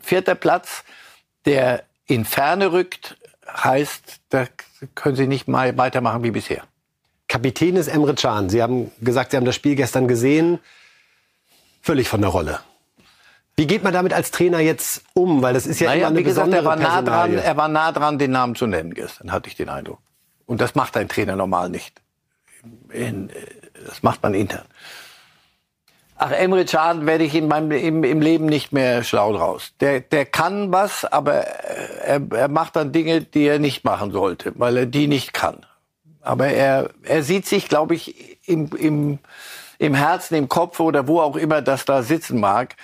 vierter Platz, der in Ferne rückt, heißt, da können Sie nicht mal weitermachen wie bisher. Kapitän ist Emre Can. Sie haben gesagt, Sie haben das Spiel gestern gesehen. Völlig von der Rolle. Wie geht man damit als Trainer jetzt um? Weil das ist ja naja, immer eine wie gesagt, er war, nah dran, er war nah dran, den Namen zu nennen gestern, hatte ich den Eindruck. Und das macht ein Trainer normal nicht. In, das macht man intern. Ach, Emre Can werde ich in meinem, im, im Leben nicht mehr schlau draus. Der, der kann was, aber er, er macht dann Dinge, die er nicht machen sollte, weil er die nicht kann. Aber er, er sieht sich, glaube ich, im, im, im Herzen, im Kopf oder wo auch immer das da sitzen mag,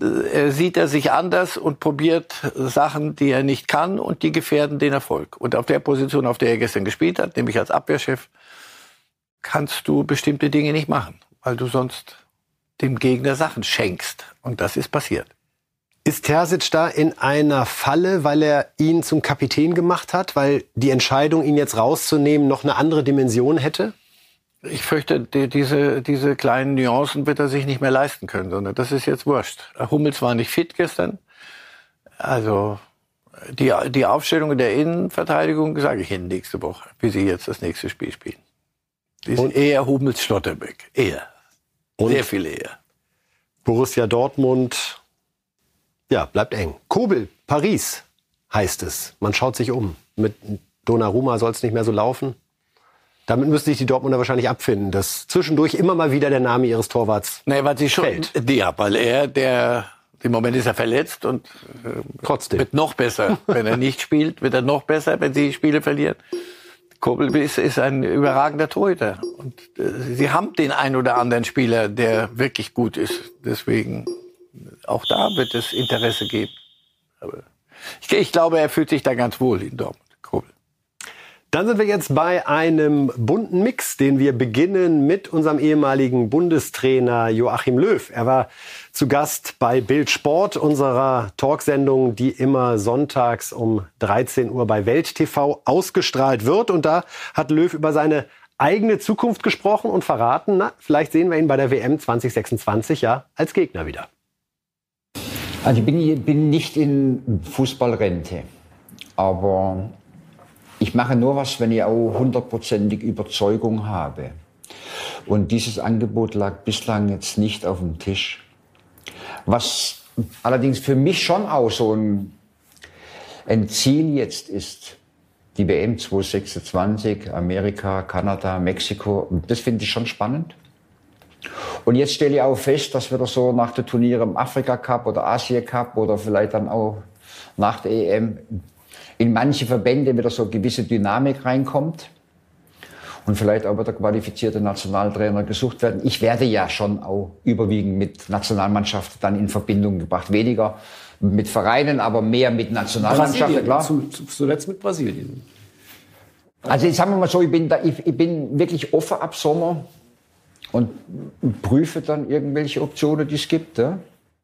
er sieht er sich anders und probiert Sachen, die er nicht kann und die gefährden den Erfolg. Und auf der Position, auf der er gestern gespielt hat, nämlich als Abwehrchef, kannst du bestimmte Dinge nicht machen, weil du sonst dem Gegner Sachen schenkst. Und das ist passiert. Ist Terzic da in einer Falle, weil er ihn zum Kapitän gemacht hat, weil die Entscheidung, ihn jetzt rauszunehmen, noch eine andere Dimension hätte? Ich fürchte, die, diese, diese kleinen Nuancen wird er sich nicht mehr leisten können, sondern das ist jetzt wurscht. Hummels war nicht fit gestern. Also die, die Aufstellung der Innenverteidigung sage ich Ihnen nächste Woche, wie Sie jetzt das nächste Spiel spielen. Die sind eher Hummels Schlotterbeck. Eher. Und Sehr viel eher. Borussia Dortmund, ja, bleibt eng. Kobel, Paris heißt es. Man schaut sich um. Mit Donnarumma soll es nicht mehr so laufen. Damit müssen sich die Dortmunder wahrscheinlich abfinden, dass zwischendurch immer mal wieder der Name ihres Torwarts nee, weil sie schon, fällt. Ja, weil er, der, im Moment ist er verletzt und äh, Trotzdem. wird noch besser. wenn er nicht spielt, wird er noch besser, wenn sie Spiele verlieren. Kobel ist, ein überragender Torhüter. Und äh, sie haben den ein oder anderen Spieler, der wirklich gut ist. Deswegen, auch da wird es Interesse geben. Aber ich, ich glaube, er fühlt sich da ganz wohl in Dortmund. Dann sind wir jetzt bei einem bunten Mix, den wir beginnen mit unserem ehemaligen Bundestrainer Joachim Löw. Er war zu Gast bei Bild Sport, unserer Talksendung, die immer sonntags um 13 Uhr bei Welt TV ausgestrahlt wird. Und da hat Löw über seine eigene Zukunft gesprochen und verraten, na, vielleicht sehen wir ihn bei der WM 2026 ja als Gegner wieder. Also ich bin, bin nicht in Fußballrente, aber ich mache nur was, wenn ich auch hundertprozentig Überzeugung habe. Und dieses Angebot lag bislang jetzt nicht auf dem Tisch. Was allerdings für mich schon auch so ein, ein Ziel jetzt ist, die WM 2026, Amerika, Kanada, Mexiko, das finde ich schon spannend. Und jetzt stelle ich auch fest, dass wir das so nach der Turniere im Afrika Cup oder Asia Cup oder vielleicht dann auch nach der EM in manche Verbände wieder so gewisse Dynamik reinkommt und vielleicht auch wieder qualifizierte Nationaltrainer gesucht werden. Ich werde ja schon auch überwiegend mit Nationalmannschaft dann in Verbindung gebracht. Weniger mit Vereinen, aber mehr mit Nationalmannschaften, klar. Zu, zuletzt mit Brasilien. Also sagen wir mal so, ich bin, da, ich, ich bin wirklich offen ab Sommer und prüfe dann irgendwelche Optionen, die es gibt. Ja.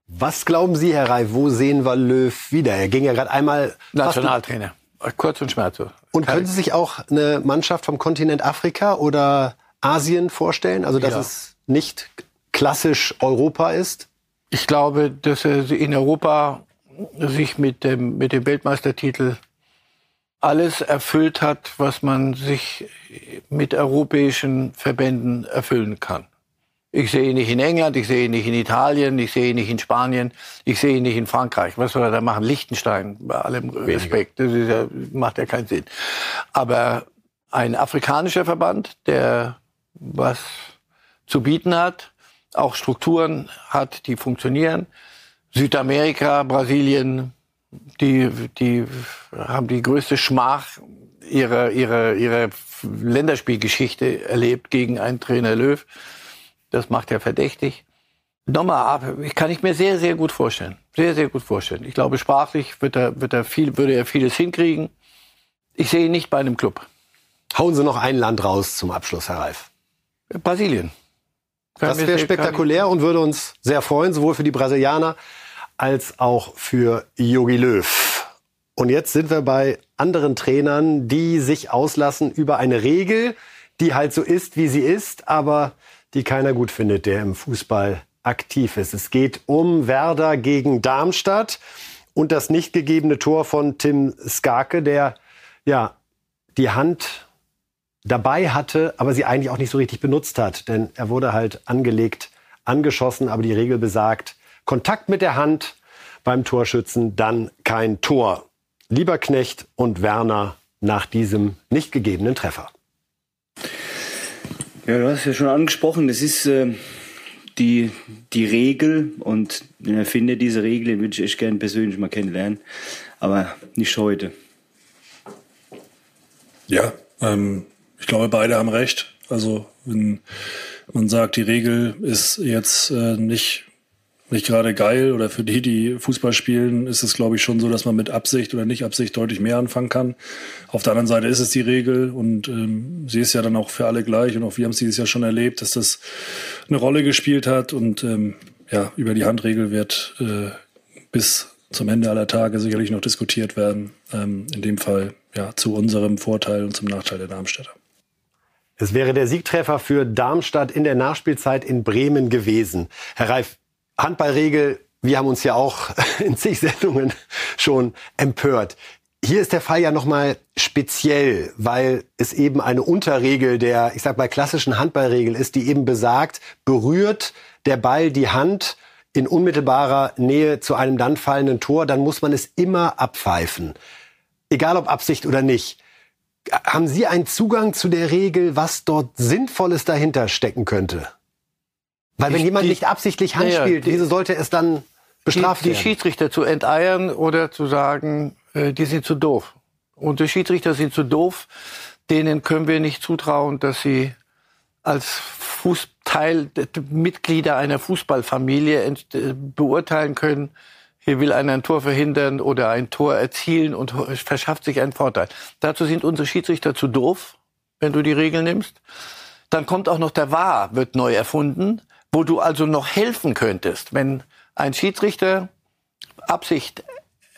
Was glauben Sie, Herr Reif, wo sehen wir Löw wieder? Er ging ja gerade einmal Nationaltrainer. Kurz und schmerzlos. Und können Sie sich auch eine Mannschaft vom Kontinent Afrika oder Asien vorstellen? Also dass ja. es nicht klassisch Europa ist? Ich glaube, dass er in Europa sich mit dem, mit dem Weltmeistertitel alles erfüllt hat, was man sich mit europäischen Verbänden erfüllen kann. Ich sehe ihn nicht in England, ich sehe ihn nicht in Italien, ich sehe ihn nicht in Spanien, ich sehe ihn nicht in Frankreich. Was soll er da machen? Liechtenstein, bei allem Respekt. Das ja, macht ja keinen Sinn. Aber ein afrikanischer Verband, der was zu bieten hat, auch Strukturen hat, die funktionieren. Südamerika, Brasilien, die, die haben die größte Schmach ihrer, ihrer, ihrer Länderspielgeschichte erlebt gegen einen Trainer Löw. Das macht er verdächtig. Nochmal, ich kann ich mir sehr, sehr gut vorstellen. Sehr, sehr gut vorstellen. Ich glaube, sprachlich wird er, wird er viel, würde er vieles hinkriegen. Ich sehe ihn nicht bei einem Club. Hauen Sie noch ein Land raus zum Abschluss, Herr Reif. Brasilien. Kann das wäre spektakulär und würde uns sehr freuen, sowohl für die Brasilianer als auch für Jogi Löw. Und jetzt sind wir bei anderen Trainern, die sich auslassen über eine Regel, die halt so ist, wie sie ist, aber die keiner gut findet, der im Fußball aktiv ist. Es geht um Werder gegen Darmstadt und das nicht gegebene Tor von Tim Skarke, der ja die Hand dabei hatte, aber sie eigentlich auch nicht so richtig benutzt hat, denn er wurde halt angelegt, angeschossen, aber die Regel besagt, Kontakt mit der Hand beim Torschützen, dann kein Tor. Lieberknecht und Werner nach diesem nicht gegebenen Treffer. Ja, du hast ja schon angesprochen, das ist äh, die, die Regel und den Erfinder dieser Regel, den würde ich echt gerne persönlich mal kennenlernen, aber nicht heute. Ja, ähm, ich glaube, beide haben recht. Also wenn man sagt, die Regel ist jetzt äh, nicht nicht gerade geil oder für die, die Fußball spielen, ist es, glaube ich, schon so, dass man mit Absicht oder nicht Absicht deutlich mehr anfangen kann. Auf der anderen Seite ist es die Regel und ähm, sie ist ja dann auch für alle gleich und auch wir haben es dieses Jahr schon erlebt, dass das eine Rolle gespielt hat und ähm, ja, über die Handregel wird äh, bis zum Ende aller Tage sicherlich noch diskutiert werden. Ähm, in dem Fall ja zu unserem Vorteil und zum Nachteil der Darmstädter. Es wäre der Siegtreffer für Darmstadt in der Nachspielzeit in Bremen gewesen. Herr Reif, Handballregel, wir haben uns ja auch in zig Sendungen schon empört. Hier ist der Fall ja nochmal speziell, weil es eben eine Unterregel der, ich sag mal, klassischen Handballregel ist, die eben besagt, berührt der Ball die Hand in unmittelbarer Nähe zu einem dann fallenden Tor, dann muss man es immer abpfeifen. Egal ob Absicht oder nicht. Haben Sie einen Zugang zu der Regel, was dort Sinnvolles dahinter stecken könnte? Weil wenn Die- jemand die- nicht absichtlich Hand Ja, spielt, wieso sollte es dann bestraft die, die werden? Schiedsrichter zu enteiern oder zu sagen, äh, die sind zu doof. Und die Schiedsrichter sind zu doof, denen können wir nicht zutrauen, dass sie als Fuß Teil Mitglieder einer Fußballfamilie äh, beurteilen können, hier will einer ein Tor verhindern oder ein Tor erzielen und verschafft sich einen Vorteil. Dazu sind unsere Schiedsrichter zu doof, wenn du die Regeln nimmst. Dann kommt auch noch der VAR, wird neu erfunden, wo du also noch helfen könntest, wenn ein Schiedsrichter Absicht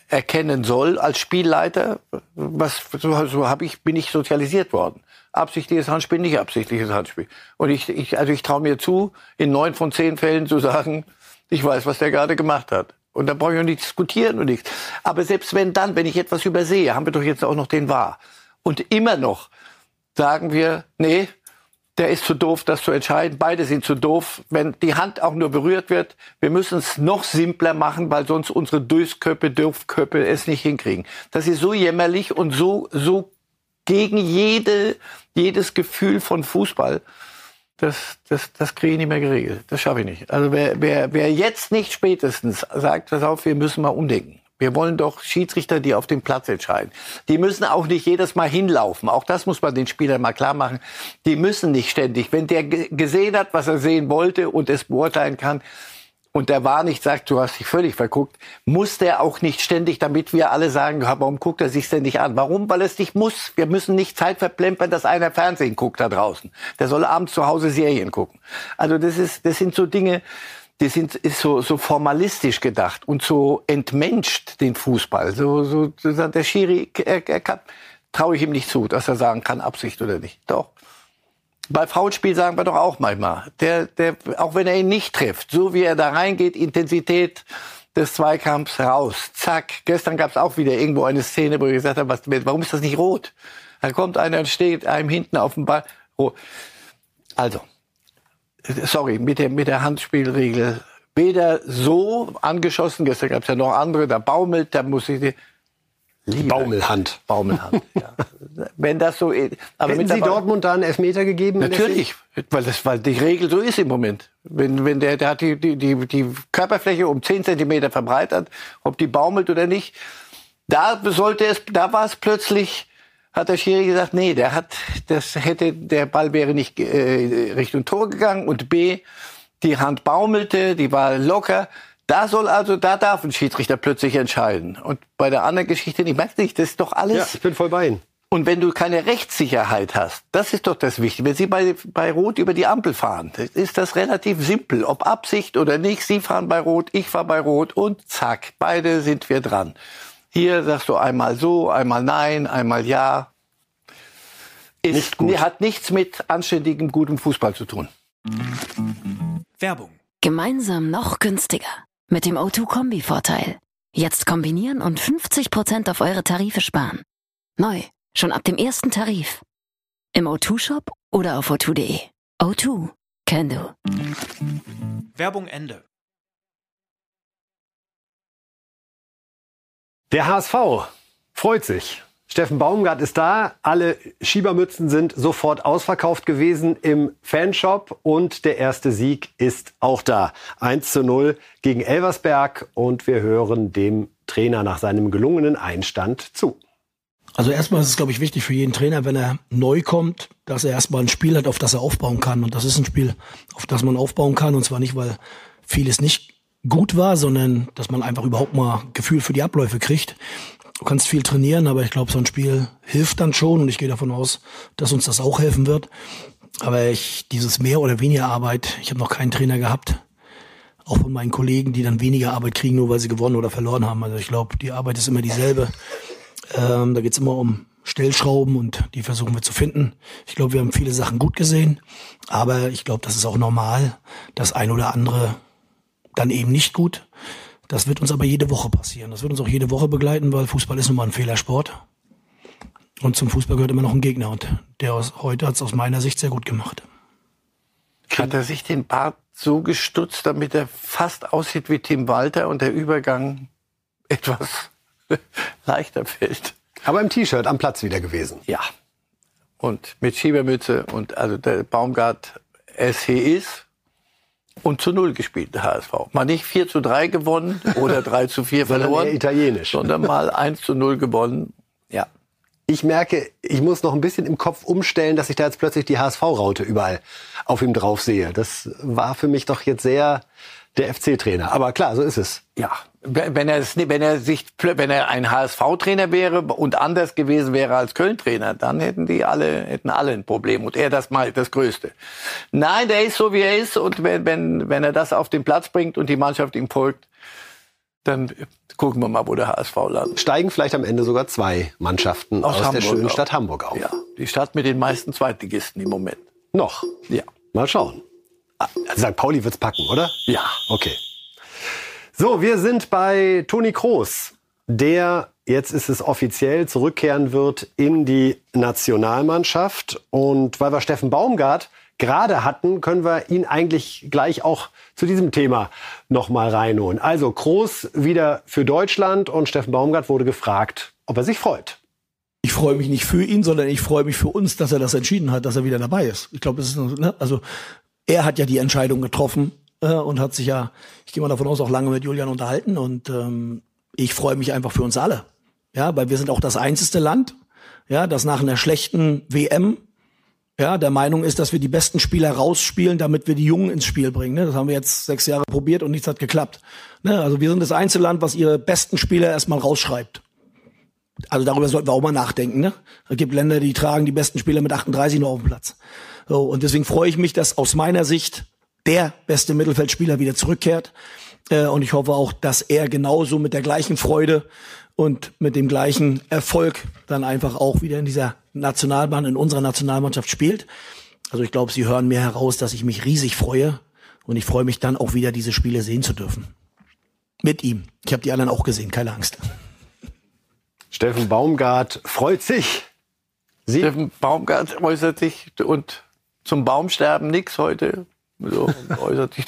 erkennen soll als Spielleiter, was so, so habe ich bin ich sozialisiert worden. Absichtliches Handspiel, nicht absichtliches Handspiel. Und ich, ich also ich traue mir zu, in neun von zehn Fällen zu sagen, ich weiß, was der gerade gemacht hat. Und da brauche ich auch nicht diskutieren und nichts. Aber selbst wenn dann, wenn ich etwas übersehe, haben wir doch jetzt auch noch den Wahr. Und immer noch sagen wir, nee, der ist zu doof, das zu entscheiden. Beide sind zu doof. Wenn die Hand auch nur berührt wird, wir müssen es noch simpler machen, weil sonst unsere Durchsköppe, Dürfköppe es nicht hinkriegen. Das ist so jämmerlich und so, so gegen jede, jedes Gefühl von Fußball. Das, das, das kriege ich nicht mehr geregelt. Das schaffe ich nicht. Also wer, wer, wer jetzt nicht spätestens sagt, pass auf, wir müssen mal umdenken. Wir wollen doch Schiedsrichter, die auf dem Platz entscheiden. Die müssen auch nicht jedes Mal hinlaufen. Auch das muss man den Spielern mal klar machen. Die müssen nicht ständig. Wenn der ge- gesehen hat, was er sehen wollte und es beurteilen kann, und der war nicht sagt, du hast dich völlig verguckt, muss der auch nicht ständig, damit wir alle sagen, warum guckt er sich denn nicht an? Warum? Weil es nicht muss. Wir müssen nicht Zeit verplempern, dass einer Fernsehen guckt da draußen. Der soll abends zu Hause Serien gucken. Also das ist, das sind so Dinge, die sind ist so, so formalistisch gedacht und so entmenscht den Fußball. So, so, so der Schiri, er, er kann, traue ich ihm nicht zu, dass er sagen kann, Absicht oder nicht. Doch. Bei Foulspiel sagen wir doch auch manchmal, der, der, auch wenn er ihn nicht trifft, so wie er da reingeht, Intensität des Zweikampfs raus, zack. Gestern gab es auch wieder irgendwo eine Szene, wo ich gesagt habe, was, warum ist das nicht rot? Da kommt einer und steht einem hinten auf dem Ball. Also, sorry, mit der, mit der Handspielregel. Weder so angeschossen, gestern gab es ja noch andere, da baumelt, da muss ich die Lieber- Baumelhand. Baumelhand. ja. Wenn das so ist. Aber Hätten Sie Dortmund da einen Elfmeter gegeben? Natürlich, weil das, weil die Regel so ist im Moment. Wenn, wenn der, der hat die, die, die, die Körperfläche um 10 Zentimeter verbreitert, ob die baumelt oder nicht, da sollte es, da war es plötzlich, hat der Schiri gesagt, nee, der hat, das hätte, der Ball wäre nicht äh, Richtung Tor gegangen und B, die Hand baumelte, die war locker. Da soll also, da darf ein Schiedsrichter plötzlich entscheiden. Und bei der anderen Geschichte, ich merke nicht, das ist doch alles. Ja, ich bin voll bei Ihnen. Und wenn du keine Rechtssicherheit hast, das ist doch das Wichtige. Wenn Sie bei, bei Rot über die Ampel fahren, ist das relativ simpel. Ob Absicht oder nicht, Sie fahren bei Rot, ich fahre bei Rot und zack, beide sind wir dran. Hier sagst du einmal so, einmal nein, einmal ja. Ist, Nicht gut. Hat nichts mit anständigem, gutem Fußball zu tun. Werbung. Gemeinsam noch günstiger. Mit dem O2-Kombi-Vorteil. Jetzt kombinieren und 50% auf eure Tarife sparen. Neu. Schon ab dem ersten Tarif. Im O2-Shop oder auf o2.de. O2. Can do. Werbung Ende. Der HSV freut sich. Steffen Baumgart ist da. Alle Schiebermützen sind sofort ausverkauft gewesen im Fanshop und der erste Sieg ist auch da. 1 zu 0 gegen Elversberg und wir hören dem Trainer nach seinem gelungenen Einstand zu. Also erstmal ist es, glaube ich, wichtig für jeden Trainer, wenn er neu kommt, dass er erstmal ein Spiel hat, auf das er aufbauen kann. Und das ist ein Spiel, auf das man aufbauen kann. Und zwar nicht, weil vieles nicht gut war, sondern dass man einfach überhaupt mal Gefühl für die Abläufe kriegt. Du kannst viel trainieren, aber ich glaube, so ein Spiel hilft dann schon und ich gehe davon aus, dass uns das auch helfen wird. Aber ich, dieses mehr oder weniger Arbeit, ich habe noch keinen Trainer gehabt, auch von meinen Kollegen, die dann weniger Arbeit kriegen, nur weil sie gewonnen oder verloren haben. Also ich glaube, die Arbeit ist immer dieselbe. Ähm, da geht's immer um Stellschrauben und die versuchen wir zu finden. Ich glaube, wir haben viele Sachen gut gesehen, aber ich glaube, das ist auch normal. Das ein oder andere dann eben nicht gut. Das wird uns aber jede Woche passieren. Das wird uns auch jede Woche begleiten, weil Fußball ist nun mal ein Fehlersport. Und zum Fußball gehört immer noch ein Gegner und der aus, heute hat es aus meiner Sicht sehr gut gemacht. Hat er sich den Bart so gestutzt, damit er fast aussieht wie Tim Walter und der Übergang etwas leichter fällt? Aber im T-Shirt am Platz wieder gewesen. Ja. Und mit Schiebermütze und also der Baumgart SC ist und zu Null gespielt, der HSV. Mal nicht 4 zu 3 gewonnen oder 3 zu 4 verloren. Sondern italienisch. Sondern mal 1 zu 0 gewonnen. Ja. Ich merke, ich muss noch ein bisschen im Kopf umstellen, dass ich da jetzt plötzlich die HSV-Raute überall auf ihm drauf sehe. Das war für mich doch jetzt sehr der FC-Trainer. Aber klar, so ist es. Ja, wenn er, wenn er sich, wenn er ein HSV-Trainer wäre und anders gewesen wäre als Köln-Trainer, dann hätten die alle, hätten alle ein Problem und er das mal das Größte. Nein, der ist so wie er ist und wenn, wenn, wenn er das auf den Platz bringt und die Mannschaft ihm folgt, dann gucken wir mal, wo der HSV landet. Steigen vielleicht am Ende sogar zwei Mannschaften aus, aus der schönen. Stadt Hamburg auf. Ja, die Stadt mit den meisten Zweitligisten im Moment. Noch? Ja. Mal schauen. St. Pauli wird's packen, oder? Ja. Okay. So, wir sind bei Toni Kroos, der jetzt ist es offiziell zurückkehren wird in die Nationalmannschaft. Und weil wir Steffen Baumgart gerade hatten, können wir ihn eigentlich gleich auch zu diesem Thema nochmal reinholen. Also Kroos wieder für Deutschland und Steffen Baumgart wurde gefragt, ob er sich freut. Ich freue mich nicht für ihn, sondern ich freue mich für uns, dass er das entschieden hat, dass er wieder dabei ist. Ich glaube, das ist ne? also er hat ja die Entscheidung getroffen äh, und hat sich ja, ich gehe mal davon aus, auch lange mit Julian unterhalten und ähm, ich freue mich einfach für uns alle. Ja, weil wir sind auch das einzige Land, ja, das nach einer schlechten WM ja, der Meinung ist, dass wir die besten Spieler rausspielen, damit wir die Jungen ins Spiel bringen. Ne? Das haben wir jetzt sechs Jahre probiert und nichts hat geklappt. Ne? Also wir sind das Einzelland, was ihre besten Spieler erstmal rausschreibt. Also darüber sollten wir auch mal nachdenken. Ne? Es gibt Länder, die tragen die besten Spieler mit 38 noch auf dem Platz. So, und deswegen freue ich mich, dass aus meiner Sicht der beste Mittelfeldspieler wieder zurückkehrt. Äh, und ich hoffe auch, dass er genauso mit der gleichen Freude und mit dem gleichen Erfolg dann einfach auch wieder in dieser Nationalbahn, in unserer Nationalmannschaft spielt. Also ich glaube, Sie hören mir heraus, dass ich mich riesig freue. Und ich freue mich dann auch wieder, diese Spiele sehen zu dürfen. Mit ihm. Ich habe die anderen auch gesehen, keine Angst. Steffen Baumgart freut sich. Sie? Steffen Baumgart äußert sich und zum Baumsterben nix heute. So äußert sich.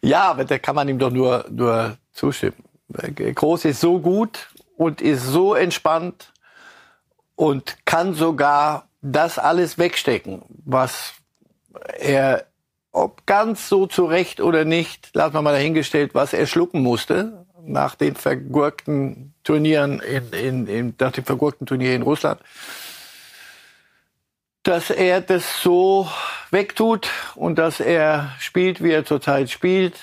Ja, aber da kann man ihm doch nur, nur zustimmen. Groß ist so gut und ist so entspannt und kann sogar das alles wegstecken, was er, ob ganz so zurecht oder nicht, lassen wir mal dahingestellt, was er schlucken musste nach den vergurkten Turnieren in, in, in nach dem vergurkten Turnier in Russland dass er das so wegtut und dass er spielt, wie er zurzeit spielt.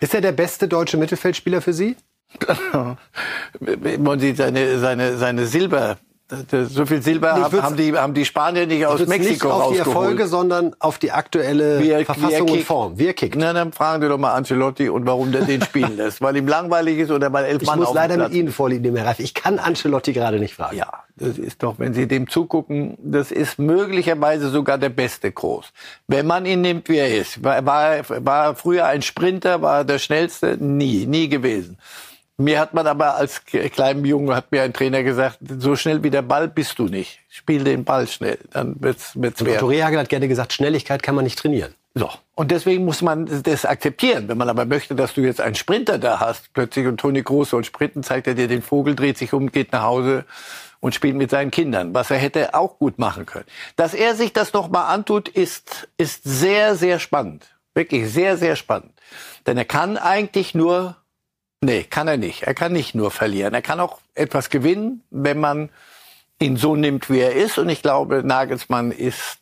Ist er der beste deutsche Mittelfeldspieler für Sie? Man sieht seine, seine, seine Silber, so viel Silber haben die, haben die Spanier nicht aus Mexiko nicht auf die Erfolge, sondern auf die aktuelle er, Verfassung und Form. Wie er kickt. Na, dann fragen Sie doch mal Ancelotti und warum der den spielen lässt. Weil ihm langweilig ist oder weil elf ich Mann Ich muss leider mit Ihnen vorliegen, Herr Reif. Ich kann Ancelotti gerade nicht fragen. Ja, das ist doch, wenn Sie dem zugucken, das ist möglicherweise sogar der beste Groß. Wenn man ihn nimmt, wie er ist. War, war, war früher ein Sprinter, war der schnellste? Nie, nie gewesen. Mir hat man aber als kleinem Jungen hat mir ein Trainer gesagt, so schnell wie der Ball bist du nicht. Spiel den Ball schnell, dann wird's wird's. Otto Rehagel hat gerne gesagt, Schnelligkeit kann man nicht trainieren. So. Und deswegen muss man das akzeptieren. Wenn man aber möchte, dass du jetzt einen Sprinter da hast, plötzlich und Toni Groß soll sprinten, zeigt er dir den Vogel, dreht sich um, geht nach Hause und spielt mit seinen Kindern, was er hätte auch gut machen können. Dass er sich das noch mal antut, ist, ist sehr, sehr spannend. Wirklich sehr, sehr spannend. Denn er kann eigentlich nur Nee, kann er nicht. Er kann nicht nur verlieren. Er kann auch etwas gewinnen, wenn man ihn so nimmt, wie er ist. Und ich glaube, Nagelsmann ist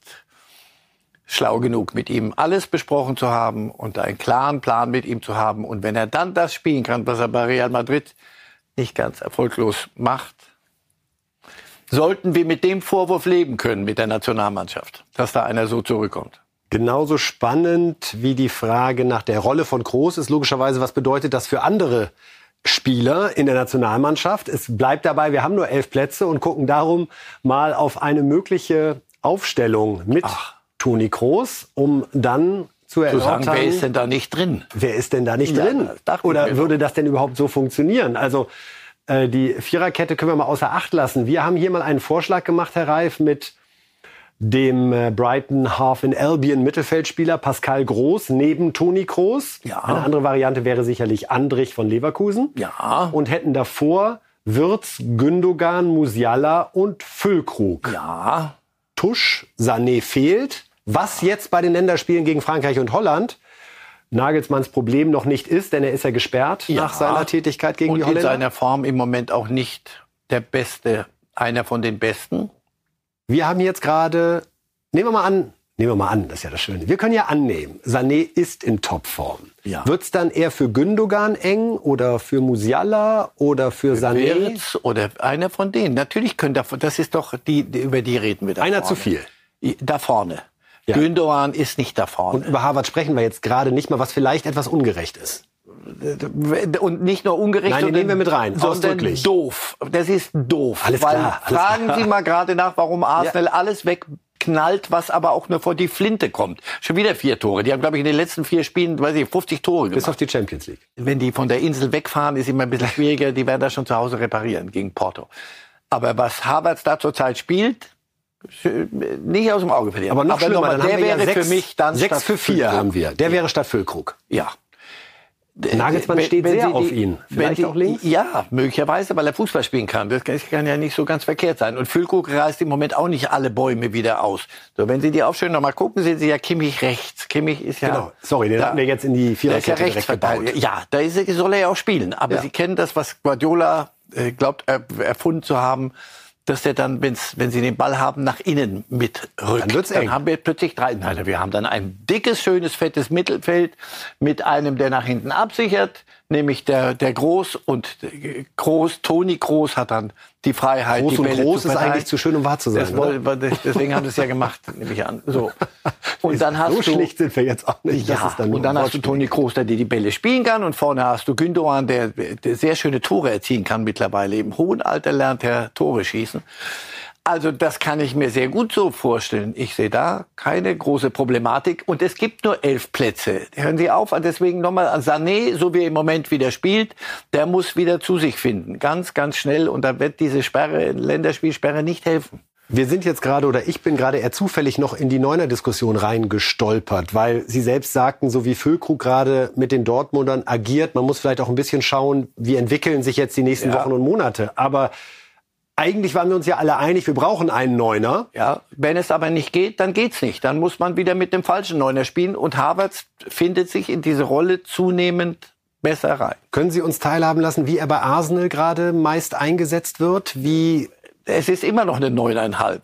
schlau genug, mit ihm alles besprochen zu haben und einen klaren Plan mit ihm zu haben. Und wenn er dann das spielen kann, was er bei Real Madrid nicht ganz erfolglos macht, sollten wir mit dem Vorwurf leben können mit der Nationalmannschaft, dass da einer so zurückkommt. Genauso spannend wie die Frage nach der Rolle von Groß ist logischerweise, was bedeutet das für andere Spieler in der Nationalmannschaft. Es bleibt dabei, wir haben nur elf Plätze und gucken darum mal auf eine mögliche Aufstellung mit Ach. Toni Kroos, um dann zu erörtern. Zu sagen, wer ist denn da nicht drin? Wer ist denn da nicht ja, drin? Oder würde das denn überhaupt so funktionieren? Also äh, die Viererkette können wir mal außer Acht lassen. Wir haben hier mal einen Vorschlag gemacht, Herr Reif, mit dem äh, Brighton Half in Albion Mittelfeldspieler Pascal Groß neben Toni Kroos. Ja. Eine andere Variante wäre sicherlich Andrich von Leverkusen. Ja. Und hätten davor Wirz, Gündogan, Musiala und Füllkrug. Ja. Tusch, Sané fehlt. Was jetzt bei den Länderspielen gegen Frankreich und Holland Nagelsmanns Problem noch nicht ist, denn er ist ja gesperrt ja. nach seiner Tätigkeit gegen und die Holländer. in seiner Form im Moment auch nicht der Beste, einer von den Besten. Wir haben jetzt gerade, nehmen wir mal an, nehmen wir mal an, das ist ja das Schöne. Wir können ja annehmen, Sané ist in Topform. Ja. Wird es dann eher für Gündogan eng oder für Musiala oder für, für Sané? Wirtz oder einer von denen. Natürlich können da, das ist doch die, über die reden wir da Einer vorne. zu viel. Da vorne. Ja. Gündogan ist nicht da vorne. Und über Harvard sprechen wir jetzt gerade nicht mal, was vielleicht etwas ungerecht ist und nicht nur ungerecht, Nein, die nehmen wir mit rein, ausdrücklich. doof. Das ist doof. Alles weil klar, alles fragen klar. Sie mal gerade nach, warum Arsenal ja. alles wegknallt, was aber auch nur vor die Flinte kommt. Schon wieder vier Tore. Die haben, glaube ich, in den letzten vier Spielen, weiß ich, 50 Tore gemacht. Bis auf die Champions League. Wenn die von der Insel wegfahren, ist immer ein bisschen schwieriger. Die werden das schon zu Hause reparieren gegen Porto. Aber was Havertz da zurzeit spielt, nicht aus dem Auge verlieren. Aber noch aber schlimmer, der wäre ja sechs, für mich dann sechs für vier haben wir. Der wäre statt Füllkrug. Ja. Nagelsmann wenn, steht wenn sehr die, auf ihn. Vielleicht die, auch links? Ja, möglicherweise, weil er Fußball spielen kann. Das kann ja nicht so ganz verkehrt sein. Und Füllkrug reißt im Moment auch nicht alle Bäume wieder aus. So, wenn Sie die Aufstellung nochmal gucken, sehen Sie ja Kimmich rechts. Kimmich ist ja... Genau, sorry, den da, hatten wir jetzt in die Viererkette ja direkt. Ja, da ist, soll er ja auch spielen. Aber Ja. Sie kennen das, was Guardiola äh, glaubt, er, erfunden zu haben, dass der dann, wenn's, wenn sie den Ball haben, nach innen mitrückt. Dann wird's eng. haben wir plötzlich drei. Nein, wir haben dann ein dickes, schönes, fettes Mittelfeld mit einem, der nach hinten absichert, nämlich der, der Groß und äh, Groß, Toni Groß hat dann die Freiheit, Groß die und Bälle groß zu ist eigentlich zu schön, um wahr zu sein. Das deswegen haben sie es ja gemacht, nehme ich an. So. Und dann hast so du schlecht sind wir jetzt auch nicht. ja, dann und dann hast du Toni Kroos, der dir die Bälle spielen kann. Und vorne hast du Gündogan, der, der sehr schöne Tore erzielen kann mittlerweile. Im hohen Alter lernt er Tore schießen. Also das kann ich mir sehr gut so vorstellen. Ich sehe da keine große Problematik. Und es gibt nur elf Plätze. Hören Sie auf. Deswegen nochmal an Sané, so wie er im Moment wieder spielt, der muss wieder zu sich finden. Ganz, ganz schnell. Und da wird diese Sperre, Länderspielsperre nicht helfen. Wir sind jetzt gerade oder ich bin gerade eher zufällig noch in die Neuner-Diskussion reingestolpert, weil Sie selbst sagten, so wie Füllkrug gerade mit den Dortmundern agiert, man muss vielleicht auch ein bisschen schauen, wie entwickeln sich jetzt die nächsten Ja. Wochen und Monate. Aber eigentlich waren wir uns ja alle einig, wir brauchen einen Neuner. Ja, wenn es aber nicht geht, dann geht's nicht. Dann muss man wieder mit dem falschen Neuner spielen. Und Havertz findet sich in diese Rolle zunehmend besser rein. Können Sie uns teilhaben lassen, wie er bei Arsenal gerade meist eingesetzt wird? Wie Es ist immer noch eine neuneinhalb.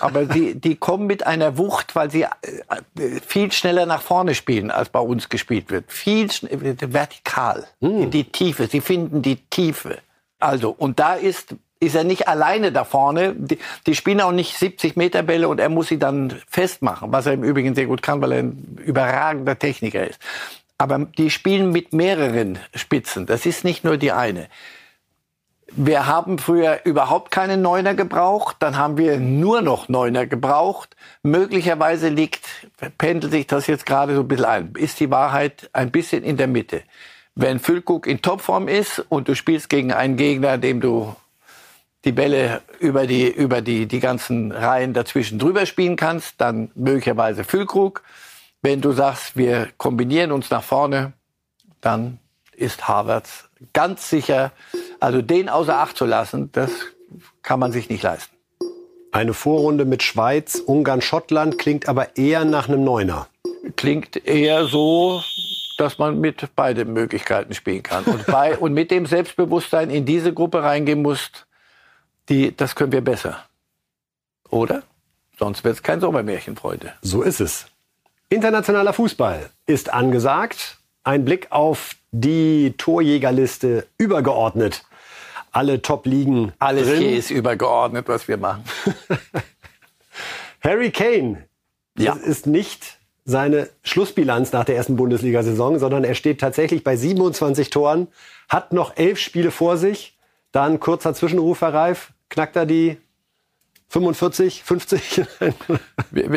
Aber die, die kommen mit einer Wucht, weil sie äh, viel schneller nach vorne spielen, als bei uns gespielt wird. Viel äh, vertikal, in die Tiefe. Sie finden die Tiefe. Also, und da ist, ist er nicht alleine da vorne. Die, die spielen auch nicht 70 Meter Bälle und er muss sie dann festmachen, was er im Übrigen sehr gut kann, weil er ein überragender Techniker ist. Aber die spielen mit mehreren Spitzen. Das ist nicht nur die eine. Wir haben früher überhaupt keinen Neuner gebraucht, dann haben wir nur noch Neuner gebraucht. Möglicherweise liegt, pendelt sich das jetzt gerade so ein bisschen ein. Ist die Wahrheit ein bisschen in der Mitte. Wenn Füllkrug in Topform ist und du spielst gegen einen Gegner, dem du die Bälle über die, über die, die ganzen Reihen dazwischen drüber spielen kannst, dann möglicherweise Füllkrug. Wenn du sagst, wir kombinieren uns nach vorne, dann ist Havertz ganz sicher, also den außer Acht zu lassen, das kann man sich nicht leisten. eine Vorrunde mit Schweiz, Ungarn, Schottland klingt aber eher nach einem Neuner. Klingt eher so, dass man mit beiden Möglichkeiten spielen kann. Und, bei, und mit dem Selbstbewusstsein in diese Gruppe reingehen muss, die, das können wir besser. Oder? Sonst wird es kein Sommermärchen, Freunde. So ist es. Internationaler Fußball ist angesagt. Ein Blick auf die Torjägerliste übergeordnet. Alle Top-Ligen. Alles drin. hier ist übergeordnet, was wir machen. Harry Kane. Ja. Das ist nicht seine Schlussbilanz nach der ersten Bundesliga-Saison, sondern er steht tatsächlich bei 27 Toren, hat noch elf Spiele vor sich. Dann kurzer Zwischenruf, Herr Reif. Knackt er die 45, 50?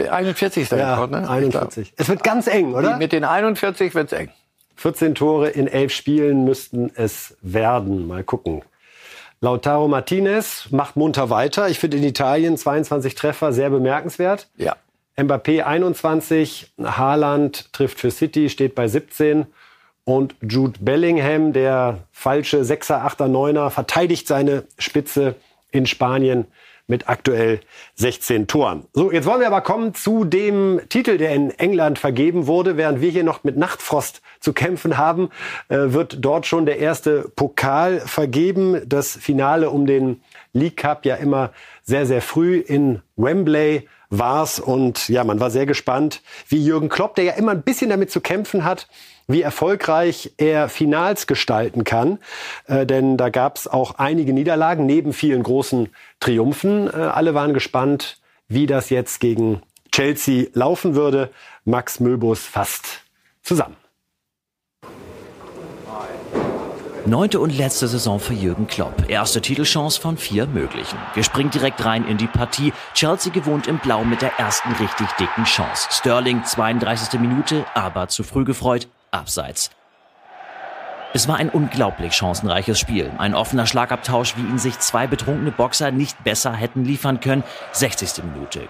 41 ist der ja, Rekord, ne? 41. Es wird ganz eng, oder? Mit den 41 wird's eng. 14 Tore in elf Spielen müssten es werden. Mal gucken. Lautaro Martinez macht munter weiter. Ich finde in Italien 22 Treffer sehr bemerkenswert. Ja. Mbappé 21, Haaland trifft für City, steht bei 17. Und Jude Bellingham, der falsche Sechser, Achter, Neuner, verteidigt seine Spitze in Spanien mit aktuell 16 Toren. So, jetzt wollen wir aber kommen zu dem Titel, der in England vergeben wurde. Während wir hier noch mit Nachtfrost zu kämpfen haben, äh, wird dort schon der erste Pokal vergeben. Das Finale um den League Cup ja immer sehr, sehr früh in Wembley war's und ja, man war sehr gespannt, wie Jürgen Klopp, der ja immer ein bisschen damit zu kämpfen hat, wie erfolgreich er Finals gestalten kann. Äh, denn da gab es auch einige Niederlagen neben vielen großen Triumphen. Äh, alle waren gespannt, wie das jetzt gegen Chelsea laufen würde. Max Möbus fasst zusammen. Neunte und letzte Saison für Jürgen Klopp. Erste Titelchance von vier möglichen. Wir springen direkt rein in die Partie. Chelsea gewohnt im Blau mit der ersten richtig dicken Chance. Sterling, 32. Minute, aber zu früh gefreut, abseits. Es war ein unglaublich chancenreiches Spiel. Ein offener Schlagabtausch, wie ihn sich zwei betrunkene Boxer nicht besser hätten liefern können. 60. Minute.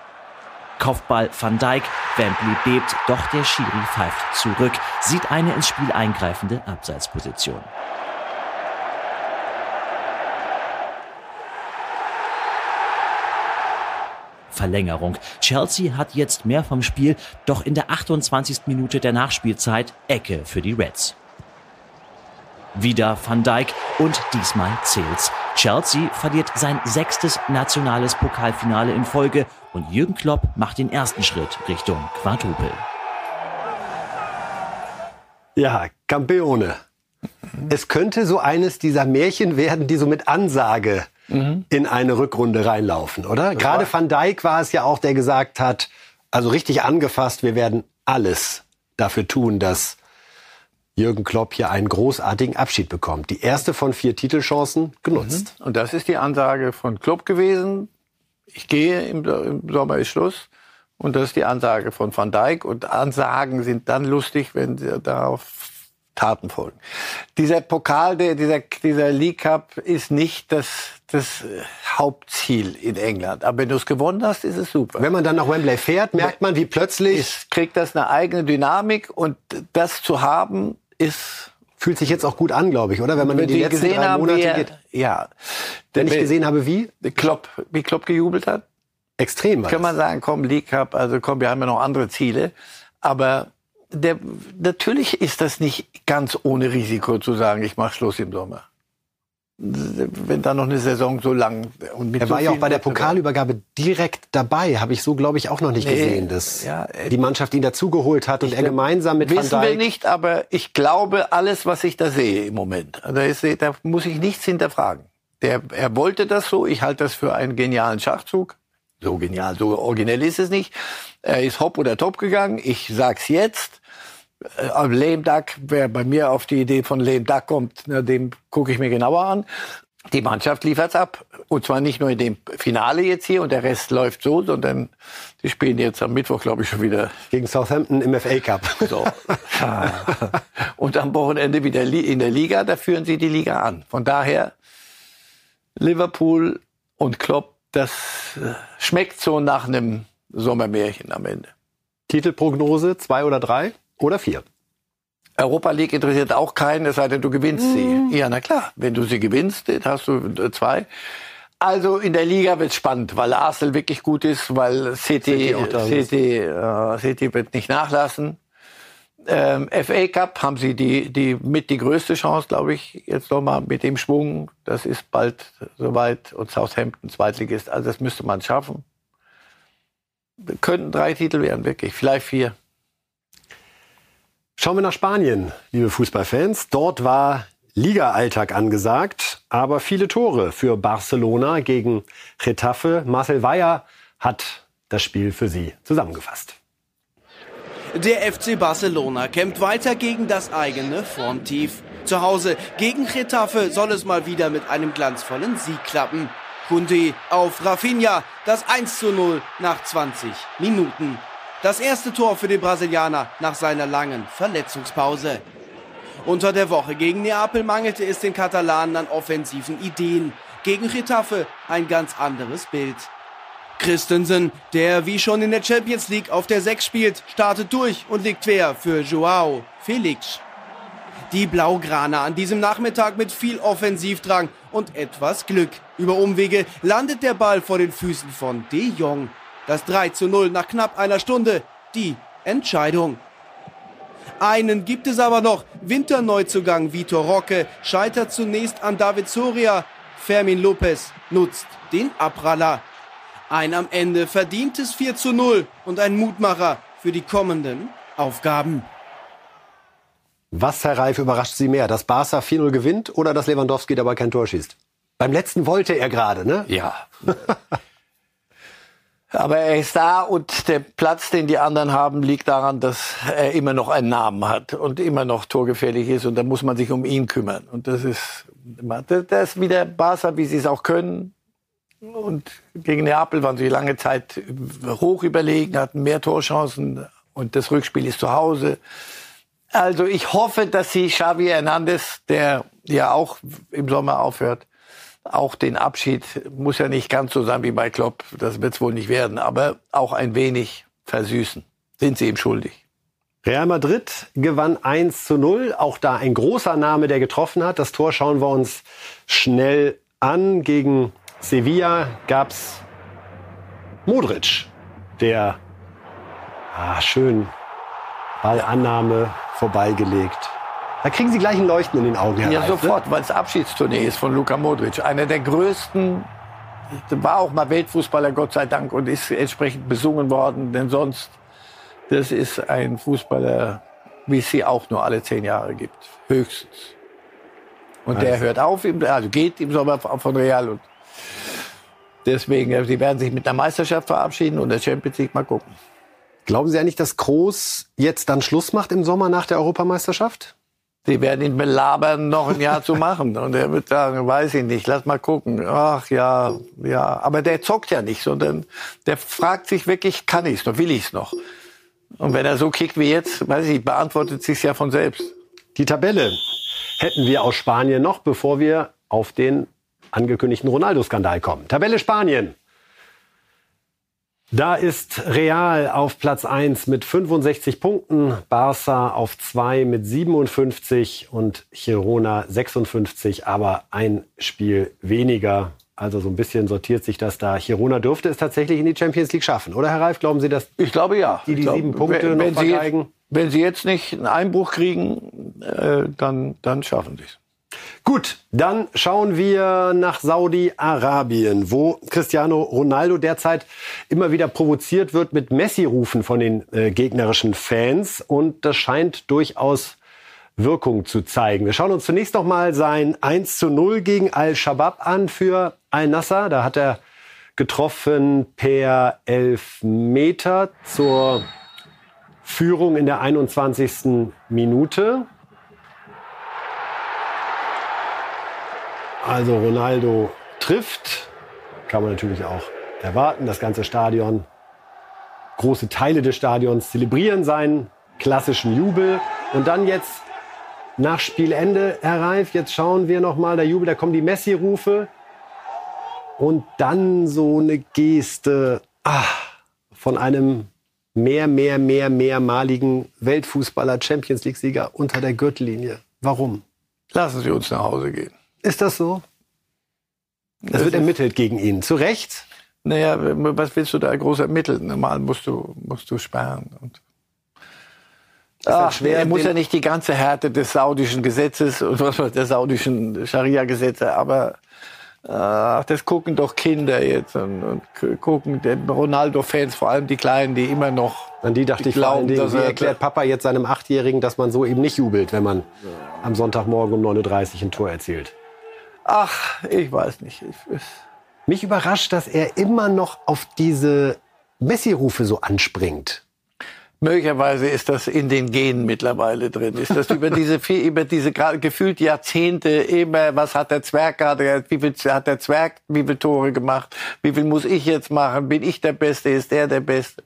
Kopfball Van Dijk, Wembley bebt, doch der Schiri pfeift zurück, sieht eine ins Spiel eingreifende Abseitsposition. Verlängerung. Chelsea hat jetzt mehr vom Spiel, doch in der 28. Minute der Nachspielzeit Ecke für die Reds. Wieder Van Dijk und diesmal zählt's. Chelsea verliert sein sechstes nationales Pokalfinale in Folge und Jürgen Klopp macht den ersten Schritt Richtung Quadrupel. Ja, Campeone. Es könnte so eines dieser Märchen werden, die so mit Ansage in eine Rückrunde reinlaufen, oder? Gerade Van Dijk war es ja auch, der gesagt hat, also richtig angefasst, wir werden alles dafür tun, dass Jürgen Klopp hier einen großartigen Abschied bekommt. Die erste von vier Titelchancen genutzt. Und das ist die Ansage von Klopp gewesen. Ich gehe, im, im Sommer ist Schluss. Und das ist die Ansage von Van Dijk. Und Ansagen sind dann lustig, wenn sie darauf Taten folgen. Dieser Pokal, der, dieser, dieser League Cup ist nicht das, das Hauptziel in England. Aber wenn du es gewonnen hast, ist es super. Wenn man dann nach Wembley fährt, merkt man, wie plötzlich es kriegt das eine eigene Dynamik und das zu haben ist fühlt sich jetzt auch gut an, glaube ich, oder? Wenn man in die wir letzten gesehen drei Monate wie er- geht. Ja. Wenn ich gesehen habe, wie Klopp, wie Klopp gejubelt hat, extrem kann man sagen, komm, League Cup, also komm, wir haben ja noch andere Ziele. Aber der, natürlich ist das nicht ganz ohne Risiko zu sagen, ich mache Schluss im Sommer. Wenn da noch eine Saison so lang und mit Er so war ja auch bei der Pokalübergabe direkt dabei. Habe ich so, glaube ich, auch noch nicht Nee, gesehen, dass ja, äh, die Mannschaft ihn dazugeholt hat und er gemeinsam mit Van Wissen wir Dijk nicht, aber ich glaube alles, was ich da sehe im Moment. Da, ist, da muss ich nichts hinterfragen. Der, er wollte das so. Ich halte das für einen genialen Schachzug. So genial, so originell ist es nicht. Er ist hopp oder top gegangen. Ich sag's jetzt. Äh, Lame Duck, wer bei mir auf die Idee von Lame Duck kommt, na, dem gucke ich mir genauer an. Die Mannschaft liefert's ab. Und zwar nicht nur in dem Finale jetzt hier und der Rest läuft so, sondern die spielen jetzt am Mittwoch, glaube ich, schon wieder gegen Southampton im FA Cup. so. Und am Wochenende wieder in der Liga, da führen sie die Liga an. Von daher, Liverpool und Klopp, das äh, schmeckt so nach einem Sommermärchen am Ende. Titelprognose zwei oder drei oder vier. Europa League interessiert auch keinen, es sei denn, du gewinnst sie. Ja, na klar, wenn du sie gewinnst, dann hast du äh, zwei. Also in der Liga wird spannend, weil Arsenal wirklich gut ist, weil City, City. City, äh, City wird nicht nachlassen. Ähm, FA Cup haben sie die, die mit die größte Chance, glaube ich, jetzt nochmal mit dem Schwung. Das ist bald soweit und Southampton Zweitligist. Also das müsste man schaffen. Könnten drei Titel werden, wirklich. Vielleicht vier. Schauen wir nach Spanien, liebe Fußballfans. Dort war Liga-Alltag angesagt, aber viele Tore für Barcelona gegen Getafe. Marcel Weyer hat das Spiel für Sie zusammengefasst. Der FC Barcelona kämpft weiter gegen das eigene Formtief. Zu Hause gegen Getafe soll es mal wieder mit einem glanzvollen Sieg klappen. Kunde auf Rafinha, das 1 zu 0 nach 20 Minuten. Das erste Tor für den Brasilianer nach seiner langen Verletzungspause. Unter der Woche gegen Neapel mangelte es den Katalanen an offensiven Ideen. Gegen Getafe ein ganz anderes Bild. Christensen, der wie schon in der Champions League auf der 6 spielt, startet durch und liegt quer für Joao Felix. Die Blaugrana an diesem Nachmittag mit viel Offensivdrang und etwas Glück. Über Umwege landet der Ball vor den Füßen von De Jong. Das 3 zu 0 nach knapp einer Stunde. Die Entscheidung. Einen gibt es aber noch. Winterneuzugang Vitor Roque scheitert zunächst an David Soria. Fermin Lopez nutzt den Abpraller. Ein am Ende verdientes 4 zu 0 und ein Mutmacher für die kommenden Aufgaben. Was, Herr Reif, überrascht Sie mehr? Dass Barca 4-0 gewinnt oder dass Lewandowski dabei kein Tor schießt? Beim letzten wollte er gerade, ne? Ja. Aber er ist da und der Platz, den die anderen haben, liegt daran, dass er immer noch einen Namen hat und immer noch torgefährlich ist und da muss man sich um ihn kümmern. Und das ist, das ist wieder Barca, wie sie es auch können. Und gegen Neapel waren sie lange Zeit hoch überlegen, hatten mehr Torchancen und das Rückspiel ist zu Hause. Also ich hoffe, dass sie Xavi Hernandez, der ja auch im Sommer aufhört, auch den Abschied muss ja nicht ganz so sein wie bei Klopp, das wird es wohl nicht werden, aber auch ein wenig versüßen. Sind sie ihm schuldig. Real Madrid gewann 1 zu 0. Auch da ein großer Name, der getroffen hat. Das Tor schauen wir uns schnell an. Gegen Sevilla gab's Modric, der ah, schön Ballannahme vorbeigelegt. Da kriegen Sie gleich ein Leuchten in den Augen. Herr ja, Reif, ne? sofort, weil es Abschiedstournee ist von Luka Modric. Einer der größten, war auch mal Weltfußballer, Gott sei Dank, und ist entsprechend besungen worden. Denn sonst, das ist ein Fußballer, wie es sie auch nur alle zehn Jahre gibt. Höchstens. Und der Also. hört auf, also geht im Sommer von Real. Und deswegen, ja, sie werden sich mit einer Meisterschaft verabschieden und der Champions League mal gucken. Glauben Sie eigentlich, dass Groß jetzt dann Schluss macht im Sommer nach der Europameisterschaft? Sie werden ihn belabern, noch ein Jahr zu machen. Und er wird sagen, weiß ich nicht, lass mal gucken. Ach ja, ja. Aber der zockt ja nicht, sondern der fragt sich wirklich, kann ich's noch, will ich's noch? Und wenn er so kickt wie jetzt, weiß ich, beantwortet sich's ja von selbst. Die Tabelle hätten wir aus Spanien noch, bevor wir auf den angekündigten Ronaldo-Skandal kommen. Tabelle Spanien. Da ist Real auf Platz 1 mit 65 Punkten, Barça auf 2 mit 57 und Girona 56, aber ein Spiel weniger. Also so ein bisschen sortiert sich das da. Girona dürfte es tatsächlich in die Champions League schaffen, oder Herr Reif? Glauben Sie, dass Ich glaube ja. die die glaube, sieben Punkte wenn, noch wenn sie, vergeigen? jetzt, wenn sie jetzt nicht einen Einbruch kriegen, äh, dann, dann schaffen sie's. Gut, dann schauen wir nach Saudi-Arabien, wo Cristiano Ronaldo derzeit immer wieder provoziert wird mit Messi-Rufen von den äh, gegnerischen Fans. Und das scheint durchaus Wirkung zu zeigen. Wir schauen uns zunächst noch mal sein 1 zu 0 gegen Al-Shabaab an für Al-Nassr. Da hat er getroffen per Elfmeter zur Führung in der 21. Minute. Also Ronaldo trifft, kann man natürlich auch erwarten. Das ganze Stadion, große Teile des Stadions zelebrieren seinen klassischen Jubel. Und dann jetzt nach Spielende, Herr Reif, jetzt schauen wir noch mal der Jubel, da kommen die Messi-Rufe. Und dann so eine Geste ah, von einem mehr, mehr, mehr, mehrmaligen Weltfußballer, Champions League-Sieger unter der Gürtellinie. Warum? Lassen Sie uns nach Hause gehen. Ist das so? Es wird ermittelt gegen ihn. Zu Recht? Naja, was willst du da groß ermitteln? Normal musst du, musst du sperren. Und Ach, schwer, er muss ja nicht die ganze Härte des saudischen Gesetzes und was weiß, der saudischen Scharia-Gesetze, aber Ach, das gucken doch Kinder jetzt und, und gucken den Ronaldo-Fans, vor allem die Kleinen, die immer noch An die dachte die ich vor allen glauben, Dingen, wie er- erklärt Papa jetzt seinem Achtjährigen, dass man so eben nicht jubelt, wenn man am Sonntagmorgen um 9.30 Uhr ein Tor erzielt? Ach, ich weiß nicht. Ich, ich, Mich überrascht, dass er immer noch auf diese Messi-Rufe so anspringt. Möglicherweise ist das in den Genen mittlerweile drin. Ist das über diese über diese gefühlt Jahrzehnte immer, was hat der Zwerg gerade, wie viel hat der Zwerg, wie viele Tore gemacht, wie viel muss ich jetzt machen, bin ich der Beste, ist der der Beste?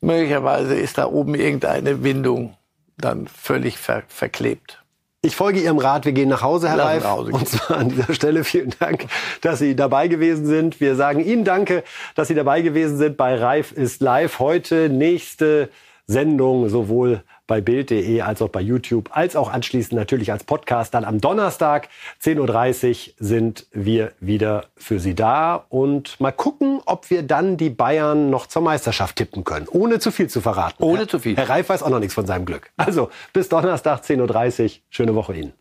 Möglicherweise ist da oben irgendeine Windung dann völlig ver verklebt. Ich folge Ihrem Rat, wir gehen nach Hause, Herr Lassen Reif. Hause. Und zwar an dieser Stelle vielen Dank, dass Sie dabei gewesen sind. Wir sagen Ihnen Danke, dass Sie dabei gewesen sind bei Reif ist live. Heute nächste Sendung sowohl bei Bild.de als auch bei YouTube, als auch anschließend natürlich als Podcast. Dann am Donnerstag, 10.30 Uhr, sind wir wieder für Sie da. Und mal gucken, ob wir dann die Bayern noch zur Meisterschaft tippen können, ohne zu viel zu verraten. Ohne zu viel. Herr Reif weiß auch noch nichts von seinem Glück. Also bis Donnerstag, 10.30 Uhr. Schöne Woche Ihnen.